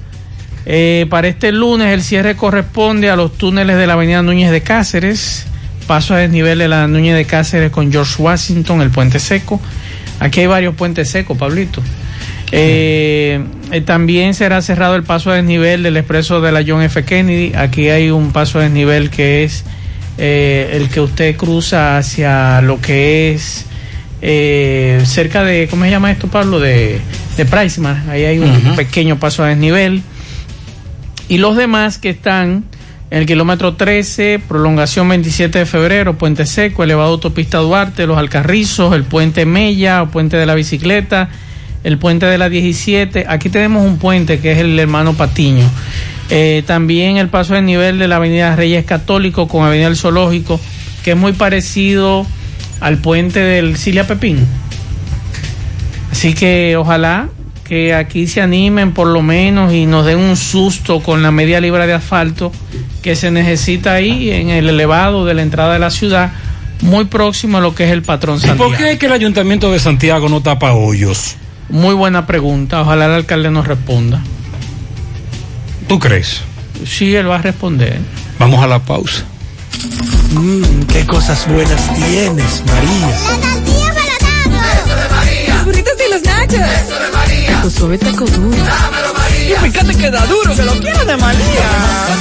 Eh, para este lunes el cierre corresponde a los túneles de la avenida Núñez de Cáceres, paso a desnivel de la Núñez de Cáceres con George Washington, el puente seco. Aquí hay varios puentes secos, Pablito. Eh, eh, también será cerrado el paso a desnivel del expreso de la John F. Kennedy. Aquí hay un paso a desnivel que es el que usted cruza hacia lo que es eh, cerca de, ¿cómo se llama esto, Pablo? De, de Priceman. Ahí hay un pequeño paso a desnivel. Y los demás que están en el kilómetro 13, prolongación 27 de febrero, Puente Seco, elevado autopista Duarte, Los Alcarrizos, el puente Mella, puente de la bicicleta, el puente de la 17. Aquí tenemos un puente que es el hermano Patiño. Eh, también el paso de nivel de la avenida Reyes Católico con avenida El Zoológico, que es muy parecido al puente del Cilia Pepín. Así que ojalá que aquí se animen por lo menos y nos den un susto con la media libra de asfalto que se necesita ahí en el elevado de la entrada de la ciudad, muy próximo a lo que es el patrón Santiago. ¿Y por qué es que el ayuntamiento de Santiago no tapa hoyos? Muy buena pregunta, ojalá el alcalde nos responda. ¿Tú crees? Sí, él va a responder. Vamos a la pausa. Mmm, qué cosas buenas tienes, María. La tortilla para Eso de María. Los burritos y los nachos. Eso de María. Tu suave taco duro. Dámelo, María. Y fíjate que da duro, que lo quiero de María.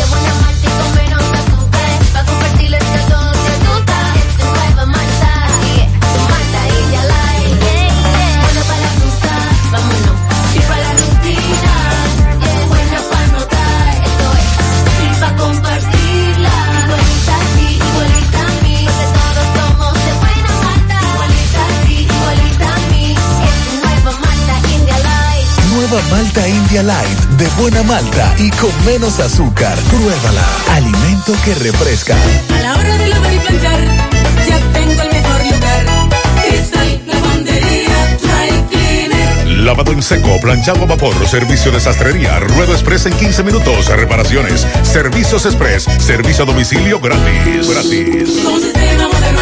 Malta India Light de buena malta y con menos azúcar. Pruébala. Alimento que refresca. A la hora de lavar y planchar, ya tengo el mejor lugar. Cristal, lavandería, dry cleaner. Lavado en seco, planchado a vapor, servicio de sastrería, ruedo express en 15 minutos, reparaciones, servicios express, servicio a domicilio gratis. Gratis. Con sistema moderno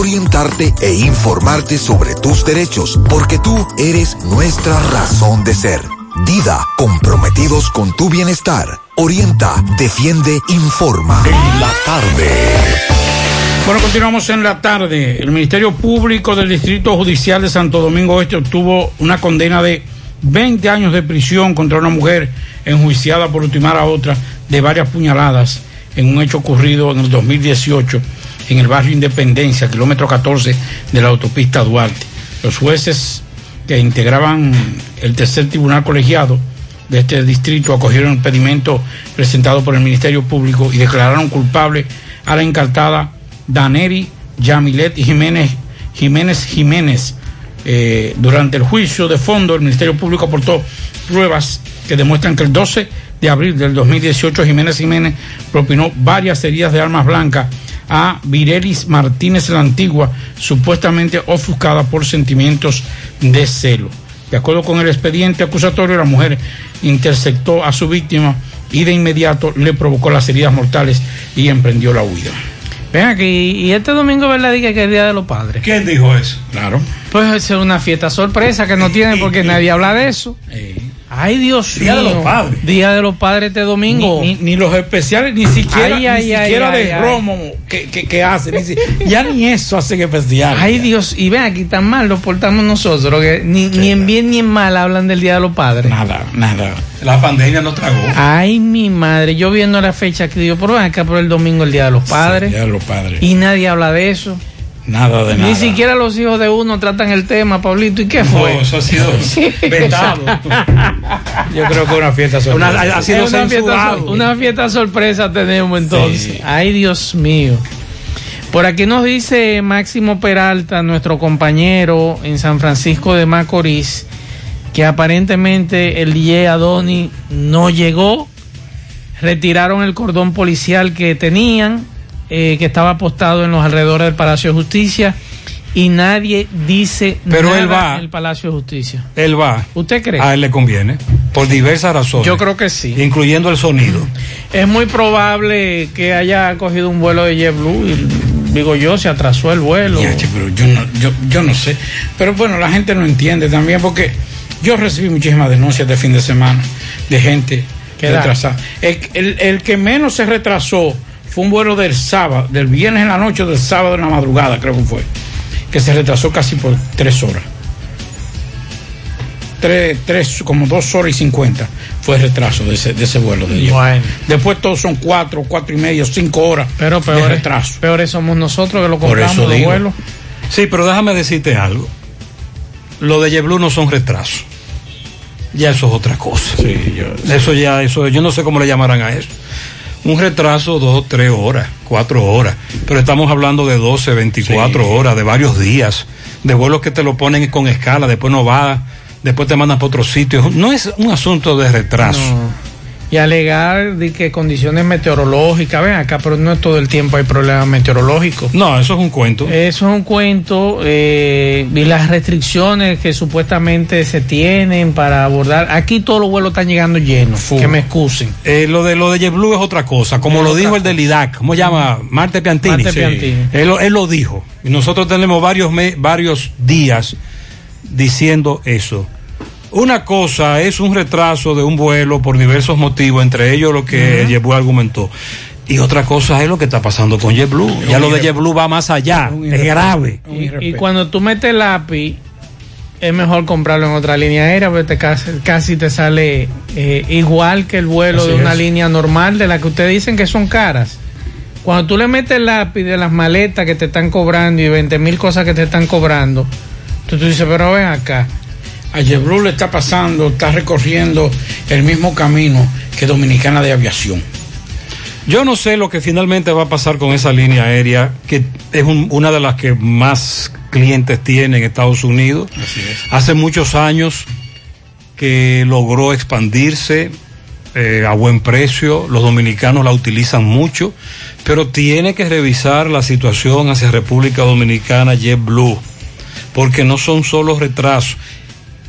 orientarte e informarte sobre tus derechos, porque tú eres nuestra razón de ser. Dida, comprometidos con tu bienestar. Orienta, defiende, informa. En la tarde. Bueno, continuamos en la tarde. El Ministerio Público del Distrito Judicial de Santo Domingo Este obtuvo una condena de 20 años de prisión contra una mujer enjuiciada por ultimar a otra de varias puñaladas en un hecho ocurrido en el 2018 en el barrio Independencia, kilómetro 14 de la autopista Duarte. Los jueces que integraban el tercer tribunal colegiado de este distrito acogieron el pedimento presentado por el Ministerio Público y declararon culpable a la encartada Daneri Yamilet Jiménez Jiménez Jiménez. Eh, durante el juicio de fondo, el Ministerio Público aportó pruebas que demuestran que el 12 de abril del 2018 Jiménez Jiménez propinó varias heridas de armas blancas a Virelis Martínez la Antigua, supuestamente ofuscada por sentimientos de celo. De acuerdo con el expediente acusatorio, la mujer interceptó a su víctima y de inmediato le provocó las heridas mortales y emprendió la huida. Ven aquí, y este domingo, ¿verdad? Diga que es el Día de los Padres. ¿Quién dijo eso? Claro. Pues es una fiesta sorpresa que no tiene porque nadie habla de eso. Ay, Dios Día de los Padres. Día de los Padres este domingo. Ni, ni- ni los especiales, ni siquiera, Ay, ni ay, siquiera de romo que, que, que hacen. ni si- ya ni eso hacen especial. Ay, Dios, y ven aquí tan mal nos portamos nosotros que ni, ni en bien ni en mal hablan del Día de los Padres. Nada, nada. La pandemia no tragó. Ay, mi madre, yo viendo la fecha que digo, pero ven acá por el domingo el Día de los Padres. Día de los padres. Y nadie habla de eso. Nada de nada. Ni siquiera los hijos de uno tratan el tema, Pablito. ¿Y qué fue? No, eso ha sido vetado. Yo creo que una fiesta sorpresa. Una- ha sido una, fiesta, una fiesta sorpresa tenemos entonces. Ay, Dios mío. Por aquí nos dice Máximo Peralta, nuestro compañero en San Francisco de Macorís, que aparentemente el DJ Adoni no llegó. Retiraron el cordón policial que tenían, eh, que estaba apostado en los alrededores del Palacio de Justicia, y nadie dice Pero nada él va. en el Palacio de Justicia. Él va. ¿Usted cree? A él le conviene. Por diversas razones. Yo creo que sí. Incluyendo el sonido. Es muy probable que haya cogido un vuelo de JetBlue y digo yo, se atrasó el vuelo. Ya, pero yo no, yo, yo no sé. Pero bueno, la gente no entiende también porque yo recibí muchísimas denuncias de fin de semana de gente retrasada. El, el- el que menos se retrasó fue un vuelo del sábado, del viernes en la noche o del sábado en la madrugada, creo que fue, que se retrasó casi por tres horas. Tres, tres, como dos horas y cincuenta fue el retraso de ese, de ese vuelo de ellos. Bueno. Después todos son cuatro, cuatro y medio, cinco horas Pero de peores, retraso. peores somos nosotros que lo Por compramos eso de vuelo. Sí, pero déjame decirte algo. Lo de JetBlue no son retrasos. Ya eso es otra cosa. Eso ya, eso, yo no sé cómo le llamarán a eso. Un retraso, dos, tres horas, cuatro horas. Pero estamos hablando de 12, 24 horas, de varios días, de vuelos que te lo ponen con escala, después no va, después te mandan para otro sitio. No es un asunto de retraso. Y alegar de que condiciones meteorológicas, ven acá, pero no todo el tiempo hay problemas meteorológicos. No, eso es un cuento. Eso es un cuento eh, y las restricciones que supuestamente se tienen para abordar. Aquí todos los vuelos están llegando llenos. Que me excusen. Eh, lo de lo de JetBlue es otra cosa, como Es lo dijo el del IDAC, ¿cómo llama? Marte Piantini. Marte Piantini. Él, lo- él lo dijo. Y nosotros tenemos varios, me- varios días diciendo eso. Una cosa es un retraso de un vuelo por diversos motivos, entre ellos lo que. JetBlue argumentó. Y otra cosa es lo que está pasando con JetBlue. Ya lo de JetBlue va más allá, es grave. Y, y cuando tú metes lápiz, es mejor comprarlo en otra línea aérea, porque te casi, casi te sale eh, igual que el vuelo Así de una es. línea normal, de la que ustedes dicen que son caras. Cuando tú le metes el lápiz de las maletas que te están cobrando y 20 mil cosas que te están cobrando, tú, tú dices, pero ven acá. A JetBlue le está pasando, está recorriendo el mismo camino que Dominicana de Aviación. Yo no sé lo que finalmente va a pasar con esa línea aérea, que es un- una de las que más clientes tiene en Estados Unidos. Hace muchos años que logró expandirse eh, a buen precio, los dominicanos la utilizan mucho, pero tiene que revisar la situación hacia República Dominicana JetBlue, porque no son solo retrasos.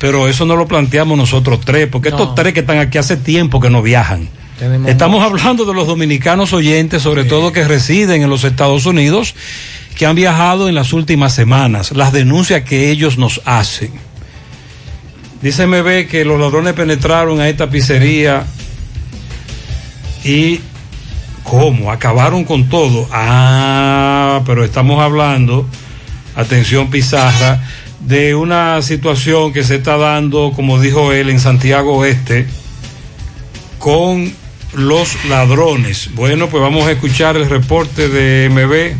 Pero eso no lo planteamos nosotros tres, porque estos tres que están aquí hace tiempo que no viajan. Tenemos Estamos hablando de los dominicanos oyentes, sobre todo que residen en los Estados Unidos, que han viajado en las últimas semanas, las denuncias que ellos nos hacen. Dice MB que los ladrones penetraron a esta pizzería y ¿cómo? Acabaron con todo. Ah, pero estamos hablando, atención Pizarra, de una situación que se está dando, como dijo él, en Santiago Oeste, con los ladrones. Bueno, pues vamos a escuchar el reporte de MB.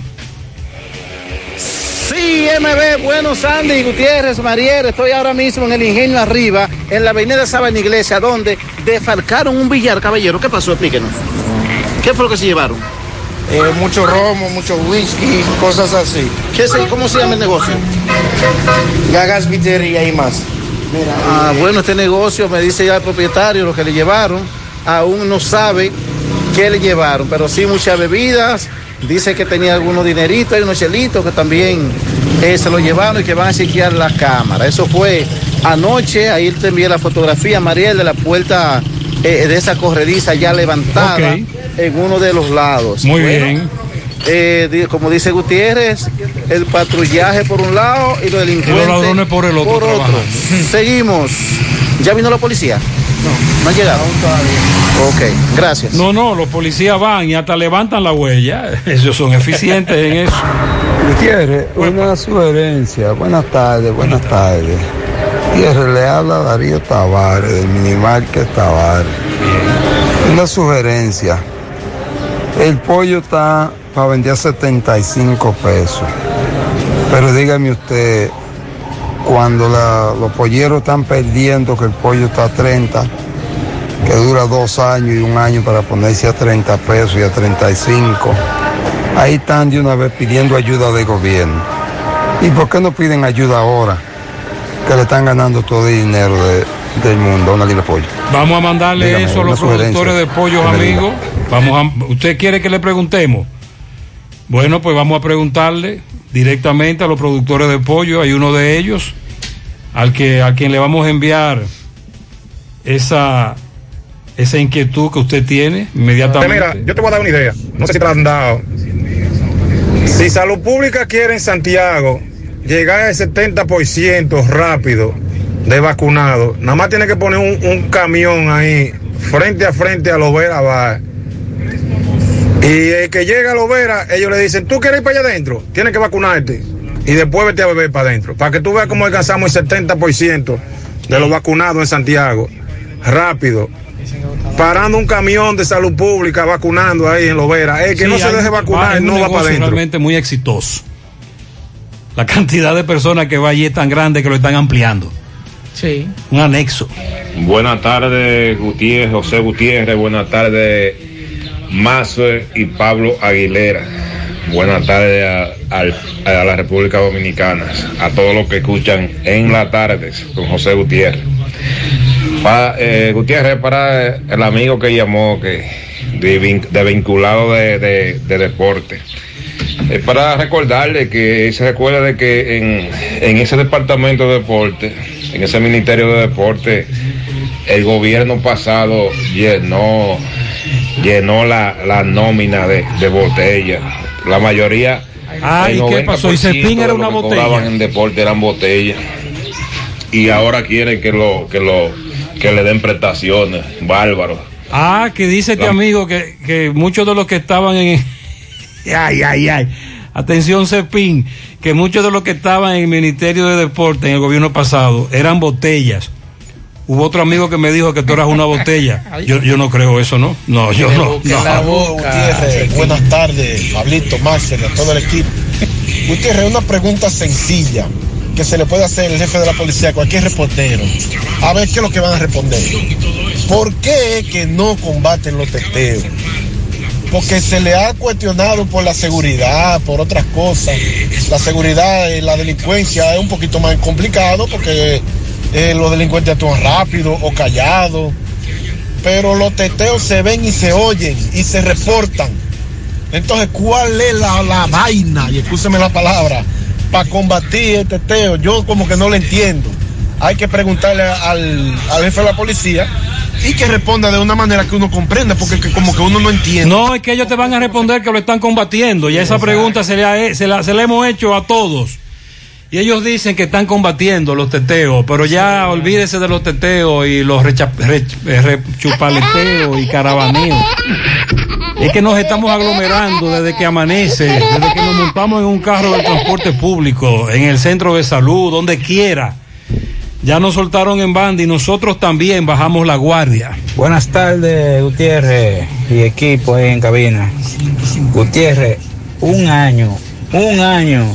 Sí, MB, bueno, Sandy Gutiérrez, Mariel, estoy ahora mismo en el Ingenio Arriba, en la avenida Sabana Iglesia, donde defalcaron un billar, caballero. ¿Qué pasó? Explíquenos. ¿Qué fue lo que se llevaron? Eh, mucho romo, mucho whisky, cosas así. ¿Qué se, ¿Cómo se llama el negocio? Gagas Pizzería y más. Ah, bueno, este negocio, me dice ya el propietario, lo que le llevaron, aún no sabe qué le llevaron, pero sí muchas bebidas, dice que tenía algunos dineritos, hay unos chelitos que también eh, se lo llevaron y que van a chequear la cámara. Eso fue anoche, ahí te envié la fotografía, Mariel, de la puerta eh, de esa corrediza ya levantada en uno de los lados. Muy Bueno, bien. eh, como dice Gutiérrez, el patrullaje por un lado y los delincuentes ladrones por el otro trabajando. Seguimos. ¿Ya vino la policía? No, no han llegado. Ok, gracias. No, no, los policías van y hasta levantan la huella. Ellos son eficientes en eso. Gutiérrez, una sugerencia. Buenas tardes, buenas tardes. Gutiérrez, le habla Darío Tavares, del minimarket Tavares. Una sugerencia. El pollo está para vender a 75 pesos. Pero dígame usted, cuando la- los polleros están perdiendo que el pollo está a 30, que dura dos años y un año para ponerse a 30 pesos y a 35. Ahí están de una vez pidiendo ayuda del gobierno. ¿Y por qué no piden ayuda ahora? Que le están ganando todo el dinero de- del mundo a una libra de pollo. Vamos a mandarle Dígame, eso a los productores de pollos, amigos. Vamos a, ¿Usted quiere que le preguntemos? Bueno, pues vamos a preguntarle directamente a los productores de pollo. Hay uno de ellos al que a quien le vamos a enviar esa esa inquietud que usted tiene inmediatamente. Mira, yo te voy a dar una idea. No sé si te la han dado. Si Salud Pública quiere en Santiago llegar al 70% rápido de vacunados, nada más tiene que poner un, un camión ahí frente a frente a Lovera Bar. Y el que llega a Lovera, ellos le dicen, tú quieres ir para allá adentro, tienes que vacunarte. Y después vete a beber para adentro. Para que tú veas cómo alcanzamos el 70% de los vacunados en Santiago. Rápido parando un camión de salud pública vacunando ahí en Lovera. El que Sí, no se deje vacunar un no va para adentro. realmente muy exitoso. La cantidad de personas que va allí es tan grande que lo están ampliando. Sí. Un anexo. Buenas tardes, Gutiérrez, José Gutiérrez. Buenas tardes, Mazo y Pablo Aguilera. Buenas tardes a, a la República Dominicana, a todos los que escuchan en las tardes con José Gutiérrez. Para, eh, Gutiérrez, para el amigo que llamó, que de vinculado de, de- de deporte. Es para recordarle que se recuerda de que en, en ese departamento de deporte, en ese ministerio de deporte, el gobierno pasado llenó, llenó la, la nómina de, de botellas. La mayoría. Ay, el ¿qué pasó? Y 90% Cepín era una que botella. en deporte eran botellas. Y ahora quieren que lo, que lo, que le den prestaciones. Bárbaro. Ah, que dice este amigo que, que muchos de los que estaban en... Ay, ay, ay. Atención, Cepín, que muchos de los que estaban en el Ministerio de Deporte en el gobierno pasado eran botellas. Hubo otro amigo que me dijo que tú eras una botella. Yo, yo no creo eso, ¿no? No, yo no. no. Gutiérrez. Buenas tardes, Pablito, Máximo, a todo el equipo. Gutiérrez, una pregunta sencilla que se le puede hacer al jefe de la policía a cualquier reportero. A ver qué es lo que van a responder. ¿Por qué es que no combaten los teteos? Porque se le ha cuestionado por la seguridad, por otras cosas. La seguridad y la delincuencia es un poquito más complicado porque eh, los delincuentes actúan rápido o callados pero los teteos se ven y se oyen y se reportan. Entonces, ¿cuál es la, la vaina? Y escúcheme la palabra, para combatir el teteo. Yo como que no lo entiendo. Hay que preguntarle al, al jefe de la policía y que responda de una manera que uno comprenda, porque que como que uno no entiende. No, es que ellos te van a responder que lo están combatiendo. Y esa pregunta se le, se la, se la hemos hecho a todos. Y ellos dicen que están combatiendo los teteos, pero ya olvídese de los teteos y los recha- rech- eh, rechupaleteos y caravaneos. Es que nos estamos aglomerando desde que amanece, desde que nos montamos en un carro de transporte público, en el centro de salud, donde quiera. Ya nos soltaron en banda y nosotros también bajamos la guardia. Buenas tardes, Gutiérrez y equipo ahí en cabina. Gutiérrez, un año, un año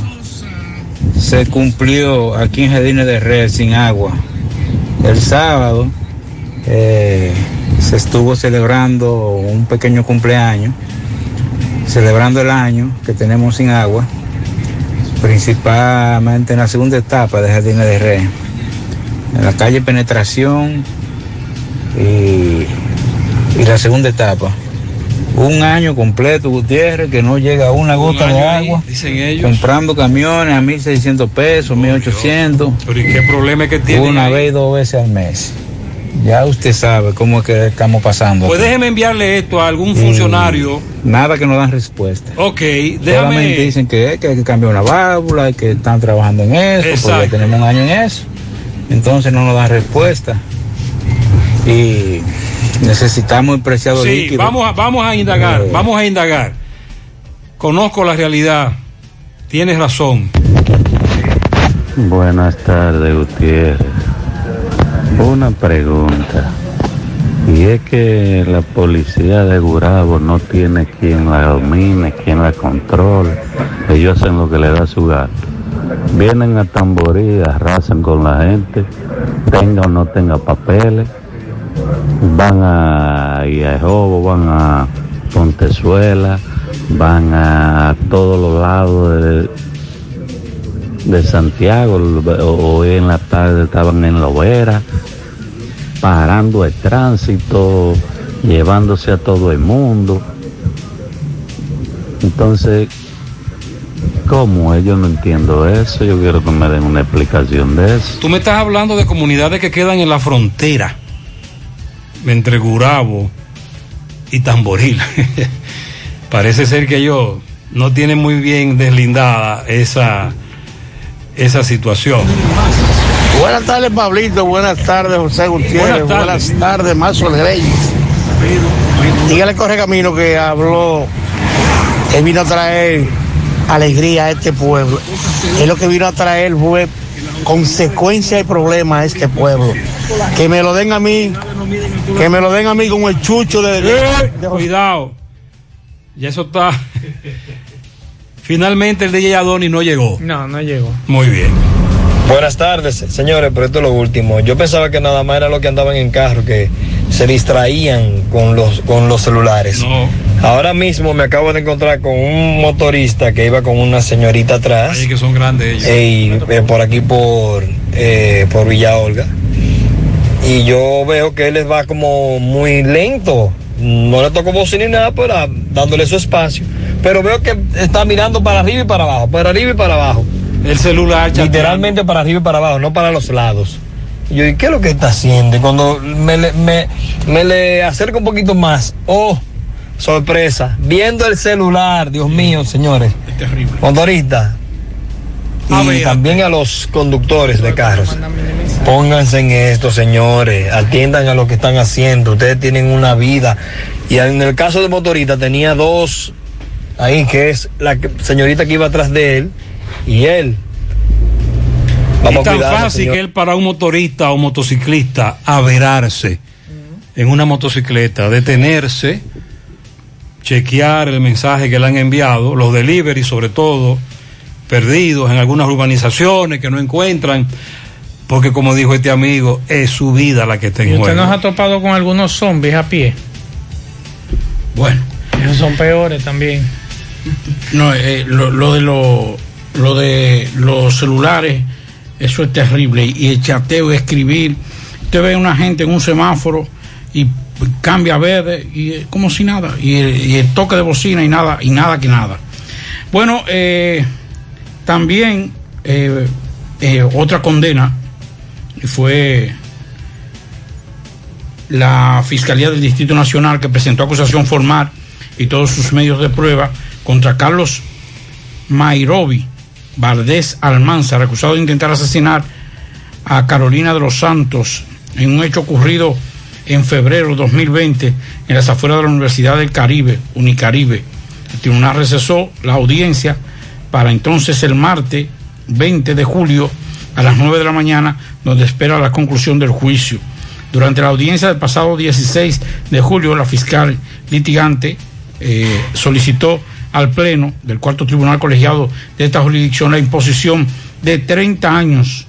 se cumplió aquí en Jardines de Red sin agua. El sábado eh, se estuvo celebrando un pequeño cumpleaños, celebrando el año que tenemos sin agua, principalmente en la segunda etapa de Jardines de Red, en la calle Penetración y, y la segunda etapa. Un año completo, Gutiérrez, que no llega una gota de agua. Dicen ellos. Comprando camiones a 1.600 pesos, 1.800. Pero ¿y qué problema que tienen Una ahí? vez y dos veces al mes. Ya usted sabe cómo es que estamos pasando. Pues déjeme enviarle esto a algún funcionario. Nada que no dan respuesta. Ok, Solamente déjame. dicen que, que hay que cambiar una válvula, que están trabajando en eso, Exacto. porque tenemos un año en eso. Entonces no nos dan respuesta. Y necesitamos el preciado Sí, líquido. vamos a, vamos a indagar, Eh. vamos a indagar. Conozco la realidad. Tienes razón. Buenas tardes, Gutiérrez. Una pregunta. Y es que la policía de Gurabo no tiene quien la domine, quien la controle. Ellos hacen lo que le da su gato. Vienen a Tamborí, arrasan con la gente, tenga o no tenga papeles. Van a Iejobo, van a Pontezuela, van a todos los lados de, de Santiago, hoy en la tarde estaban en Lovera, parando el tránsito, llevándose a todo el mundo. Entonces, ¿cómo? Yo no entiendo eso, yo quiero que me den una explicación de eso. Tú me estás hablando de comunidades que quedan en la frontera entre Gurabo y Tamboril. Parece ser que ellos no tienen muy bien deslindada esa, esa situación. Buenas tardes, Pablito. Buenas tardes, José Gutiérrez. Buenas tardes. Buenas tardes, Mazo Reyes. Dígale corre camino que habló. Él vino a traer alegría a este pueblo. Él lo que vino a traer fue consecuencia y problema a este pueblo. Que me lo den a mí, que me lo den a mí con el chucho de. Eh, Cuidado. Ya eso está. Finalmente el DJ Adoni no llegó. No, no llegó. Muy bien. Buenas tardes, señores, pero esto es lo último. Yo pensaba que nada más era lo que andaban en carro, que se distraían con los, con los celulares. Ahora mismo me acabo de encontrar con un motorista que iba con una señorita atrás. Ay, que son grandes ellos. Ey, eh, por aquí por, eh, por Villa Olga. y yo veo que él les va como muy lento. No le toco bocina ni nada, pero dándole su espacio. Pero veo que está mirando para arriba y para abajo, para arriba y para abajo. El celular, Literalmente para arriba y para abajo, no para los lados. Y yo, ¿y qué es lo que está haciendo? Y cuando me, le- me, me le acerco un poquito más, oh, sorpresa, viendo el celular, Dios mío, señores. Es terrible. Motorista. Y también a los conductores de carros. Pónganse en esto, señores. Atiendan a lo que están haciendo. Ustedes tienen una vida. Y en el caso de motorista tenía dos ahí, que es la señorita que iba atrás de él y él. Vamos es a tan fácil señor. que él para un motorista o motociclista averarse en una motocicleta, detenerse, chequear el mensaje que le han enviado, los delivery sobre todo, perdidos en algunas urbanizaciones que no encuentran, porque como dijo este amigo, es su vida la que está ¿Y en usted juego. nos ha topado con algunos zombies a pie? Bueno. Esos son peores también. No, eh, lo, lo de lo, lo de los celulares, eso es terrible. Y el chateo, escribir. Usted ve a una gente en un semáforo y cambia verde y eh, como si nada. Y el, y el toque de bocina y nada, y nada que nada. Bueno, eh, también eh, eh, otra condena fue la Fiscalía del Distrito Nacional que presentó acusación formal y todos sus medios de prueba contra Carlos Mairobi Valdés Almanzar, acusado de intentar asesinar a Carolina de los Santos en un hecho ocurrido en febrero de 2020 en las afueras de la Universidad del Caribe, Unicaribe. El tribunal recesó la audiencia para entonces el martes 20 de julio a las 9 de la mañana, donde espera la conclusión del juicio. Durante la audiencia del pasado 16 de julio, la fiscal litigante eh, solicitó al Pleno del cuarto tribunal colegiado de esta jurisdicción la imposición de 30 años,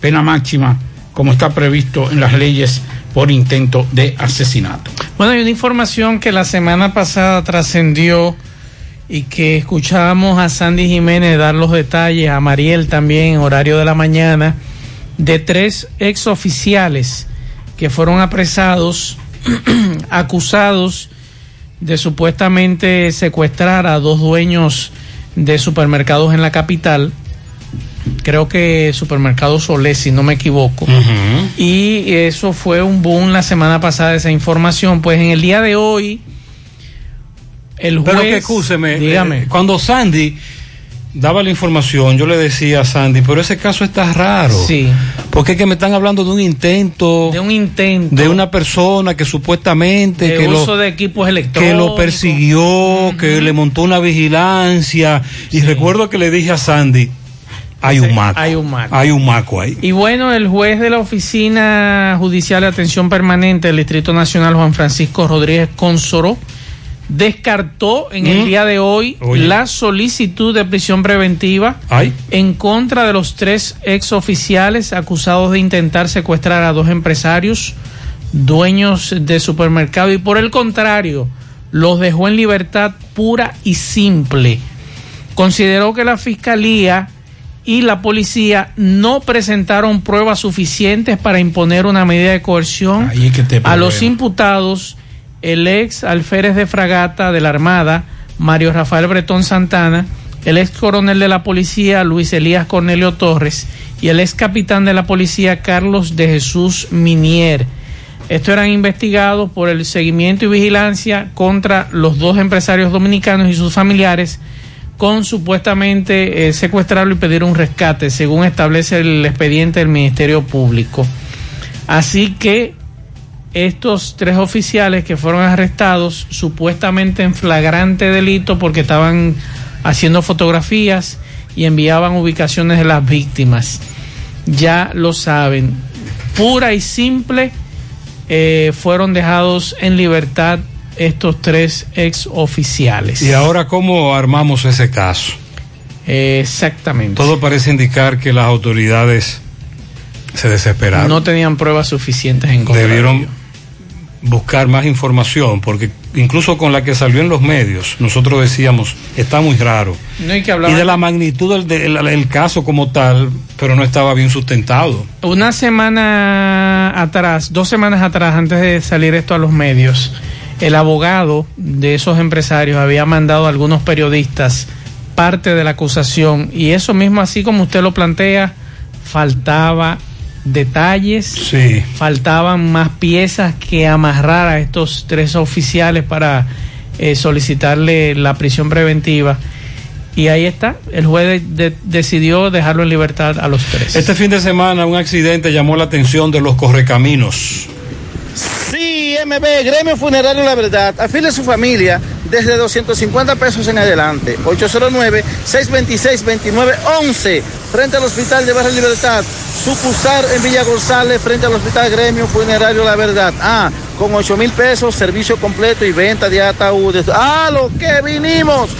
pena máxima, como está previsto en las leyes por intento de asesinato. Bueno, hay una información que la semana pasada trascendió y que escuchábamos a Sandy Jiménez dar los detalles, a Mariel también en horario de la mañana, de tres exoficiales que fueron apresados, acusados de supuestamente secuestrar a dos dueños de supermercados en la capital. Creo que supermercado Solé, si no me equivoco. Y eso fue un boom la semana pasada, esa información. Pues en el día de hoy, el juez. Pero que escúcheme, Dígame. eh, cuando Sandy daba la información, yo le decía a Sandy, pero ese caso está raro. Sí. Porque es que me están hablando de un intento. De un intento. De una persona que supuestamente. de que uso lo, de equipos que electrónicos. lo persiguió, que le montó una vigilancia. Y recuerdo que le dije a Sandy, hay un maco. Hay un maco. Hay un maco ahí. Y bueno, el juez de la Oficina Judicial de Atención Permanente del Distrito Nacional, Juan Francisco Rodríguez Consoro, descartó en el Mm. día de hoy Oye. la solicitud de prisión preventiva Ay. en contra de los tres exoficiales acusados de intentar secuestrar a dos empresarios, dueños de supermercado, y por el contrario, los dejó en libertad pura y simple. Consideró que la fiscalía y la policía no presentaron pruebas suficientes para imponer una medida de coerción es que a los imputados, el ex alférez de fragata de la Armada, Mario Rafael Bretón Santana, el ex coronel de la policía, Luis Elías Cornelio Torres, y el ex capitán de la policía, Carlos de Jesús Minier. Estos eran investigados por el seguimiento y vigilancia contra los dos empresarios dominicanos y sus familiares con supuestamente eh, secuestrarlo y pedir un rescate, según establece el expediente del Ministerio Público. Así que estos tres oficiales que fueron arrestados supuestamente en flagrante delito porque estaban haciendo fotografías y enviaban ubicaciones de las víctimas. Ya lo saben. Pura y simple eh, fueron dejados en libertad estos tres ex oficiales. Y ahora, ¿cómo armamos ese caso? exactamente. Todo parece indicar que las autoridades se desesperaron. No tenían pruebas suficientes en contra de Debieron. Buscar más información, porque incluso con la que salió en los medios, nosotros decíamos, está muy raro. No hay que hablar. Y de la magnitud del, del- el caso como tal, pero no estaba bien sustentado. Una semana atrás, dos semanas atrás, antes de salir esto a los medios, el abogado de esos empresarios había mandado a algunos periodistas parte de la acusación y eso mismo, así como usted lo plantea, faltaba detalles, Sí. faltaban más piezas que amarrar a estos tres oficiales para eh, solicitarle la prisión preventiva. Y ahí está, el juez de- de- decidió dejarlo en libertad a los tres. Este fin de semana un accidente llamó la atención de los correcaminos. Sí, MB, Gremio Funerario La Verdad. Afile a su familia desde 250 pesos en adelante. 809-626-2911. Frente al Hospital de Barrio Libertad. Sucursal en Villa González, frente al Hospital Gremio Funerario La Verdad. Ah, con 8 mil pesos, servicio completo y venta de ataúdes. Ah, lo que vinimos.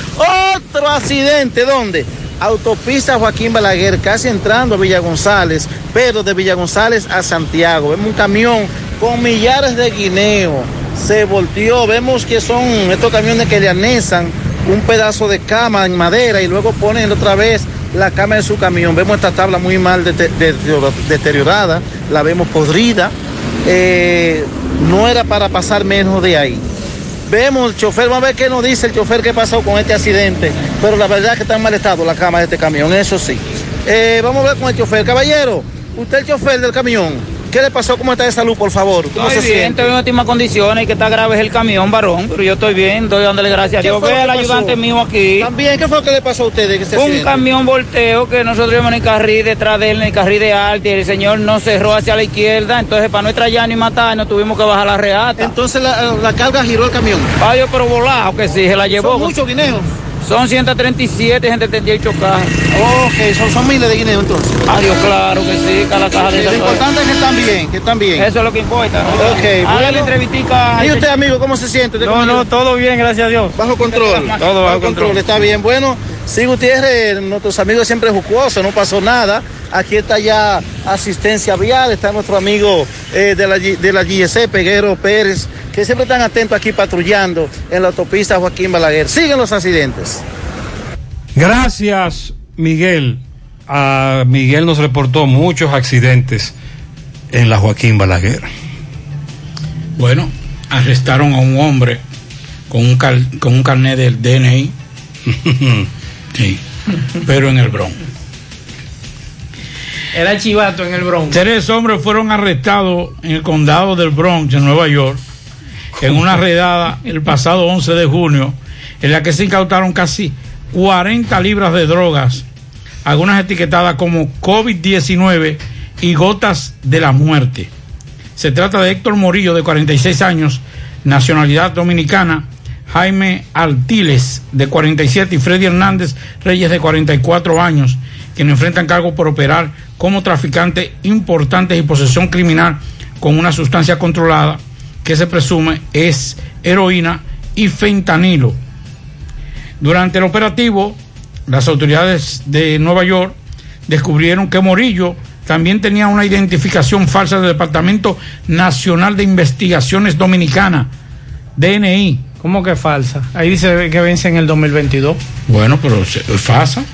Otro accidente. ¿Dónde? Autopista Joaquín Balaguer, casi entrando a Villa González, pero de Villa González a Santiago. Vemos un camión con millares de guineos. Se volteó. Vemos que son estos camiones que le anesan un pedazo de cama en madera y luego ponen otra vez la cama de su camión. Vemos esta tabla muy mal dete- de- deteriorada, la vemos podrida. Eh, no era para pasar menos de ahí. Vemos el chofer, vamos a ver qué nos dice el chofer qué pasó con este accidente. Pero la verdad es que está en mal estado la cama de este camión, eso sí. Eh, vamos a ver con el chofer. Caballero, usted el chofer del camión. ¿Qué le pasó? ¿Cómo está de salud, por favor? ¿Cómo Estoy se bien, siente? estoy en óptimas condiciones y que está grave es el camión, varón, pero yo estoy bien, estoy dándole gracias a ¿Qué Dios. fue Ve lo al ayudante mío aquí. También, ¿qué fue lo que le pasó a ustedes? que Un accidente? camión volteo que nosotros íbamos en el carril detrás de él, en el carril de alto, y el señor nos cerró hacia la izquierda, entonces para no estrellarnos y matarnos tuvimos que bajar la reata. Entonces la, la carga giró el camión. Adiós, pero volado que sí, se la llevó. Son muchos guineos. Son 137, 178 cajas. Ok, son, son miles de guineos entonces. Adiós, claro que sí, cada caja de Lo importante es que están bien, que están bien. Eso es lo que importa. ¿no? Ok, Hágale bueno. entrevistica. ¿Y usted, amigo, cómo se siente? ¿Usted No, no, todo bien, gracias a Dios. Bajo control. Todo bajo control. Está bien. Bueno, sí, Gutiérrez, nuestros amigos siempre jucuosos, no pasó nada. Aquí está ya asistencia vial, está nuestro amigo eh, de, la, de la GSC, Peguero Pérez, que siempre están atentos aquí patrullando en la autopista Joaquín Balaguer. Siguen los accidentes. Gracias, Miguel. A Miguel nos reportó muchos accidentes en la Joaquín Balaguer. Bueno, arrestaron a un hombre con un, cal- con un carnet del DNI. sí, pero en el Bronx. Era chivato en el Bronx. Tres hombres fueron arrestados en el condado del Bronx, en Nueva York, en una redada el pasado 11 de junio, en la que se incautaron casi 40 libras de drogas, algunas etiquetadas como COVID-19 y gotas de la muerte. Se trata de Héctor Morillo, de 46 años, nacionalidad dominicana, Jaime Altiles, de 47, y Freddy Hernández Reyes, de 44 años, quienes enfrentan cargos por operar como traficantes importantes y posesión criminal con una sustancia controlada que se presume es heroína y fentanilo. Durante el operativo, las autoridades de Nueva York descubrieron que Morillo también tenía una identificación falsa del Departamento Nacional de Investigaciones Dominicana, DNI. ¿Cómo que falsa? Ahí dice que vence en el 2022. Bueno, pero es falsa,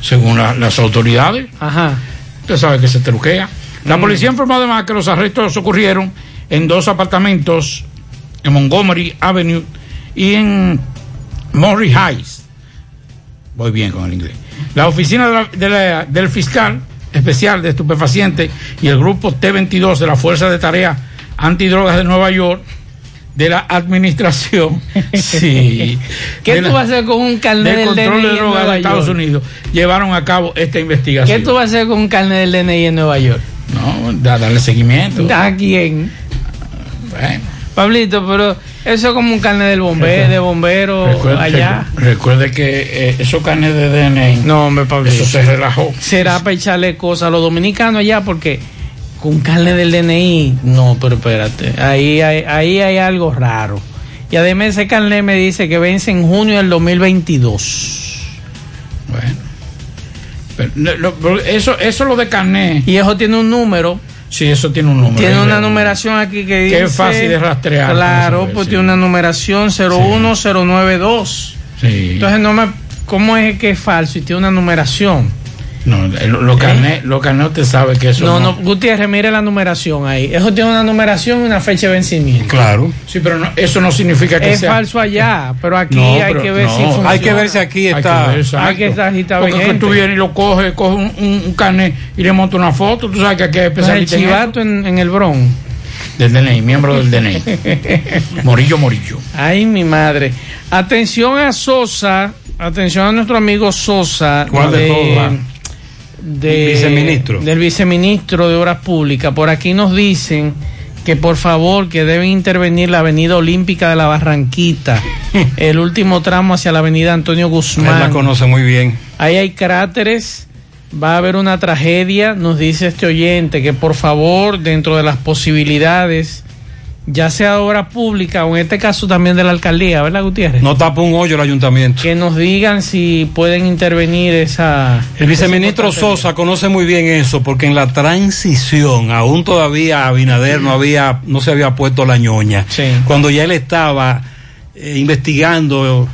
según la- las autoridades. Ajá. Usted sabe que se truquea. La policía informó además que los arrestos ocurrieron en dos apartamentos en Montgomery Avenue y en Murray Heights. Voy bien con el inglés. La oficina de la- de la- del fiscal especial de estupefacientes y el grupo T-22 de la Fuerza de Tarea Antidrogas de Nueva York de la administración sí, ¿Qué tú la- vas a hacer con un carnet del del control DNI de en drogas Nueva de Estados York? Unidos llevaron a cabo esta investigación. ¿Qué tú vas a hacer con un carnet del DNI en Nueva York? No, da- darle seguimiento. ¿A quién? Bueno. Pablito, pero eso es como un carnet del bombero, de bombero Recuerde, allá. recu- recuerde que eh, esos carnes de DNI. No, hombre, Pablito. Eso se relajó. Será para echarle cosas a los dominicanos allá porque con carne del DNI, no, pero espérate, ahí hay, ahí hay algo raro. Y además ese carnet me dice que vence en junio del 2022. Bueno. Pero, no, no, pero eso, eso lo de carnet. Y eso tiene un número. Sí, eso tiene un número. Tiene una numeración aquí que dice. Que es fácil de rastrear, Claro, pues sí. tiene una numeración 01092. Sí. Entonces, no me, ¿cómo es que es falso y tiene una numeración? No, eh, lo- los carnet, los carnet usted sabe que eso No, no, Gutiérrez, mire la numeración ahí. Eso tiene una numeración y una fecha de vencimiento. Claro. Sí, pero no- eso no significa que es sea. falso allá, pero aquí No, hay pero que ver no, si funciona. Hay que ver si aquí Hay está. que ver, exacto. Hay que estar- si está Porque vigente. tú vienes y lo coges, coges un, un, un carnet y le montas una foto, tú sabes que aquí hay Pues el chivato en, en el Bron. Del DNI, miembro del DNI. Morillo, Morillo. Ay, mi madre. Atención a Sosa, atención a nuestro amigo Sosa. ¿Cuál de todos, ah? De- Viceministro. Del viceministro de Obras Públicas. Por aquí nos dicen que por favor que deben intervenir la avenida olímpica de la Barranquita, el último tramo hacia la avenida Antonio Él Guzmán. la conoce muy bien. Ahí hay cráteres, va a haber una tragedia, nos dice este oyente que por favor, dentro de las posibilidades, ya sea obra pública o en este caso también de la alcaldía, ¿verdad, Gutiérrez? No tapa un hoyo el ayuntamiento. Que nos digan si pueden intervenir esa... El viceministro Sosa conoce muy bien eso, porque en la transición, aún todavía Abinader no había, no se había puesto la ñoña. Sí. Cuando ya él estaba eh, investigando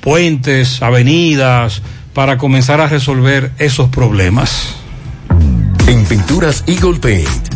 puentes, avenidas, para comenzar a resolver esos problemas. En Pinturas Eagle Paint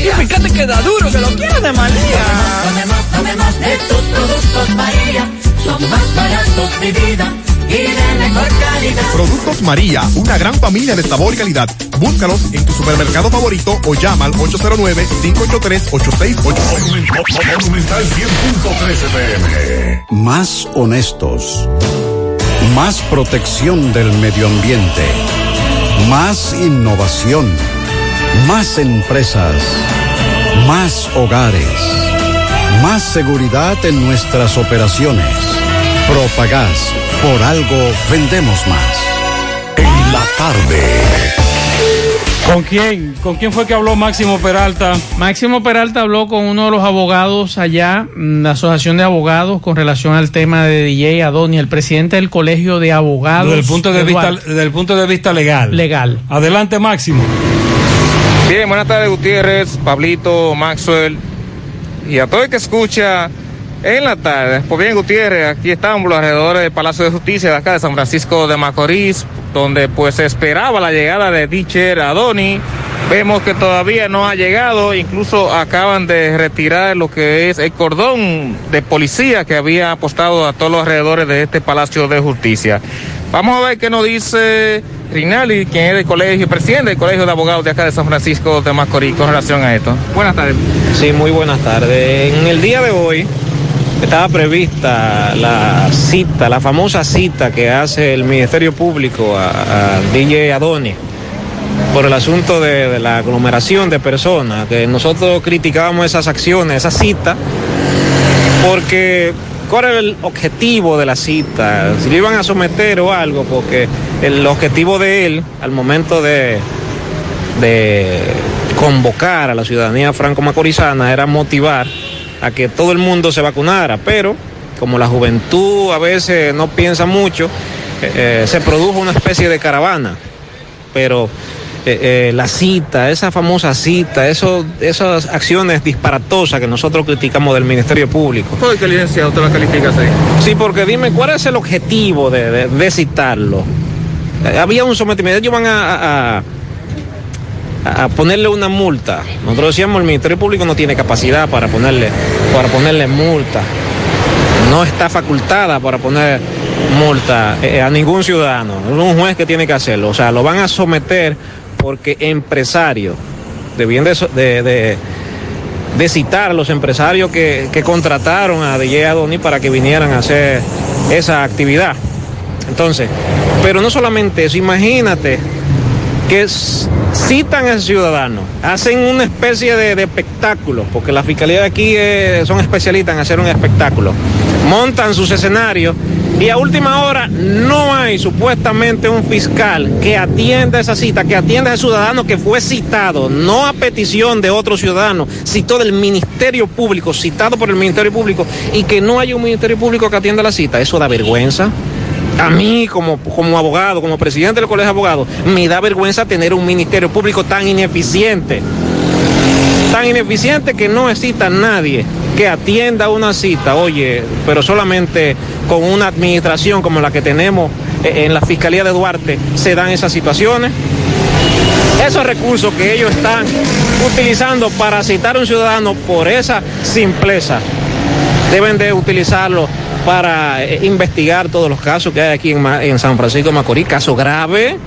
María. Y fíjate que da duro, que lo quiero de María. Tomemos, tomemos de tus productos, María. Son más baratos de vida y de mejor calidad. Productos María, una gran familia de sabor y calidad. Búscalos en tu supermercado favorito o llama al 809-583-8688. Monumental 100.13 pm. Más honestos. Más protección del medio ambiente. Más innovación. Más empresas. Más hogares. Más seguridad en nuestras operaciones. Propagás. Por algo vendemos más. En la tarde. ¿Con quién? ¿Con quién fue que habló Máximo Peralta? Máximo Peralta habló con uno de los abogados allá, mm, la Asociación de Abogados, con relación al tema de DJ Adoni, el presidente del Colegio de Abogados. Desde el punto de, vista, desde el punto de vista legal. Legal. Adelante, Máximo. Bien, buenas tardes Gutiérrez, Pablito, Maxwell y a todo el que escucha en la tarde. Pues bien Gutiérrez, aquí estamos los alrededores del Palacio de Justicia de acá de San Francisco de Macorís, donde pues se esperaba la llegada de Dicher Adoni. Vemos que todavía no ha llegado, incluso acaban de retirar lo que es el cordón de policía que había apostado a todos los alrededores de este Palacio de Justicia. Vamos a ver qué nos dice Rinaldi, quien es del colegio, presidente del colegio de abogados de acá de San Francisco de Macorís, con relación a esto. Buenas tardes. Sí, muy buenas tardes. En el día de hoy estaba prevista la cita, la famosa cita que hace el Ministerio Público a, a DJ Adoni por el asunto de, la aglomeración de personas, que nosotros criticábamos esas acciones, esa cita, porque ¿cuál era el objetivo de la cita? Si lo iban a someter o algo, porque el objetivo de él al momento de, de convocar a la ciudadanía franco-macorizana era motivar a que todo el mundo se vacunara, pero como la juventud a veces no piensa mucho, eh, eh, se produjo una especie de caravana, pero eh, eh, la cita, esa famosa cita, eso, esas acciones disparatosas que nosotros criticamos del Ministerio Público. ¿Por qué licenciado usted la califica así? Sí, porque dime, ¿cuál es el objetivo de, de- de citarlo? Eh, Había un sometimiento, ellos van a, a- a ponerle una multa. Nosotros decíamos, el Ministerio Público no tiene capacidad para ponerle, para ponerle multa. No está facultada para poner multa eh, a ningún ciudadano. Es un juez que tiene que hacerlo. O sea, lo van a someter porque empresarios, debían de, de- de- citar a los empresarios que, que contrataron a DJ Adoni para que vinieran a hacer esa actividad. Entonces, pero no solamente eso, imagínate que citan al ciudadano, hacen una especie de, de espectáculo, porque la fiscalía de aquí eh, son especialistas en hacer un espectáculo, montan sus escenarios y a última hora no hay supuestamente un fiscal que atienda esa cita, que atienda al ciudadano que fue citado, no a petición de otro ciudadano, citó del Ministerio Público, citado por el Ministerio Público, y que no haya un Ministerio Público que atienda la cita. Eso da vergüenza. A mí, como, como abogado, como presidente del Colegio de Abogados, me da vergüenza tener un Ministerio Público tan ineficiente. Tan ineficiente que no exista nadie que atienda una cita, oye, pero solamente con una administración como la que tenemos eh, en la Fiscalía de Duarte se dan esas situaciones. Esos recursos que ellos están utilizando para citar a un ciudadano por esa simpleza, deben de utilizarlo para eh, investigar todos los casos que hay aquí en, San Francisco de Macorís, caso grave,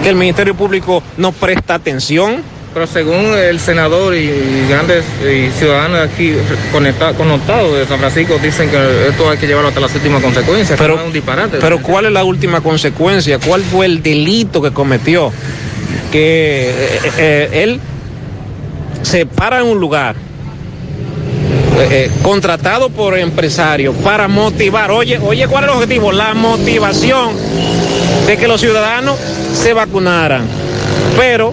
que el Ministerio Público no presta atención. Pero según el senador y grandes y ciudadanos aquí conecta- connotados de San Francisco dicen que esto hay que llevarlo hasta las últimas consecuencias. Pero- que no es un disparate. Pero ¿cuál es la última consecuencia? ¿Cuál fue el delito que cometió? Que eh, eh, él se para en un lugar eh, eh, contratado por empresarios para motivar. Oye, oye, ¿cuál es el objetivo? La motivación de que los ciudadanos se vacunaran. Pero,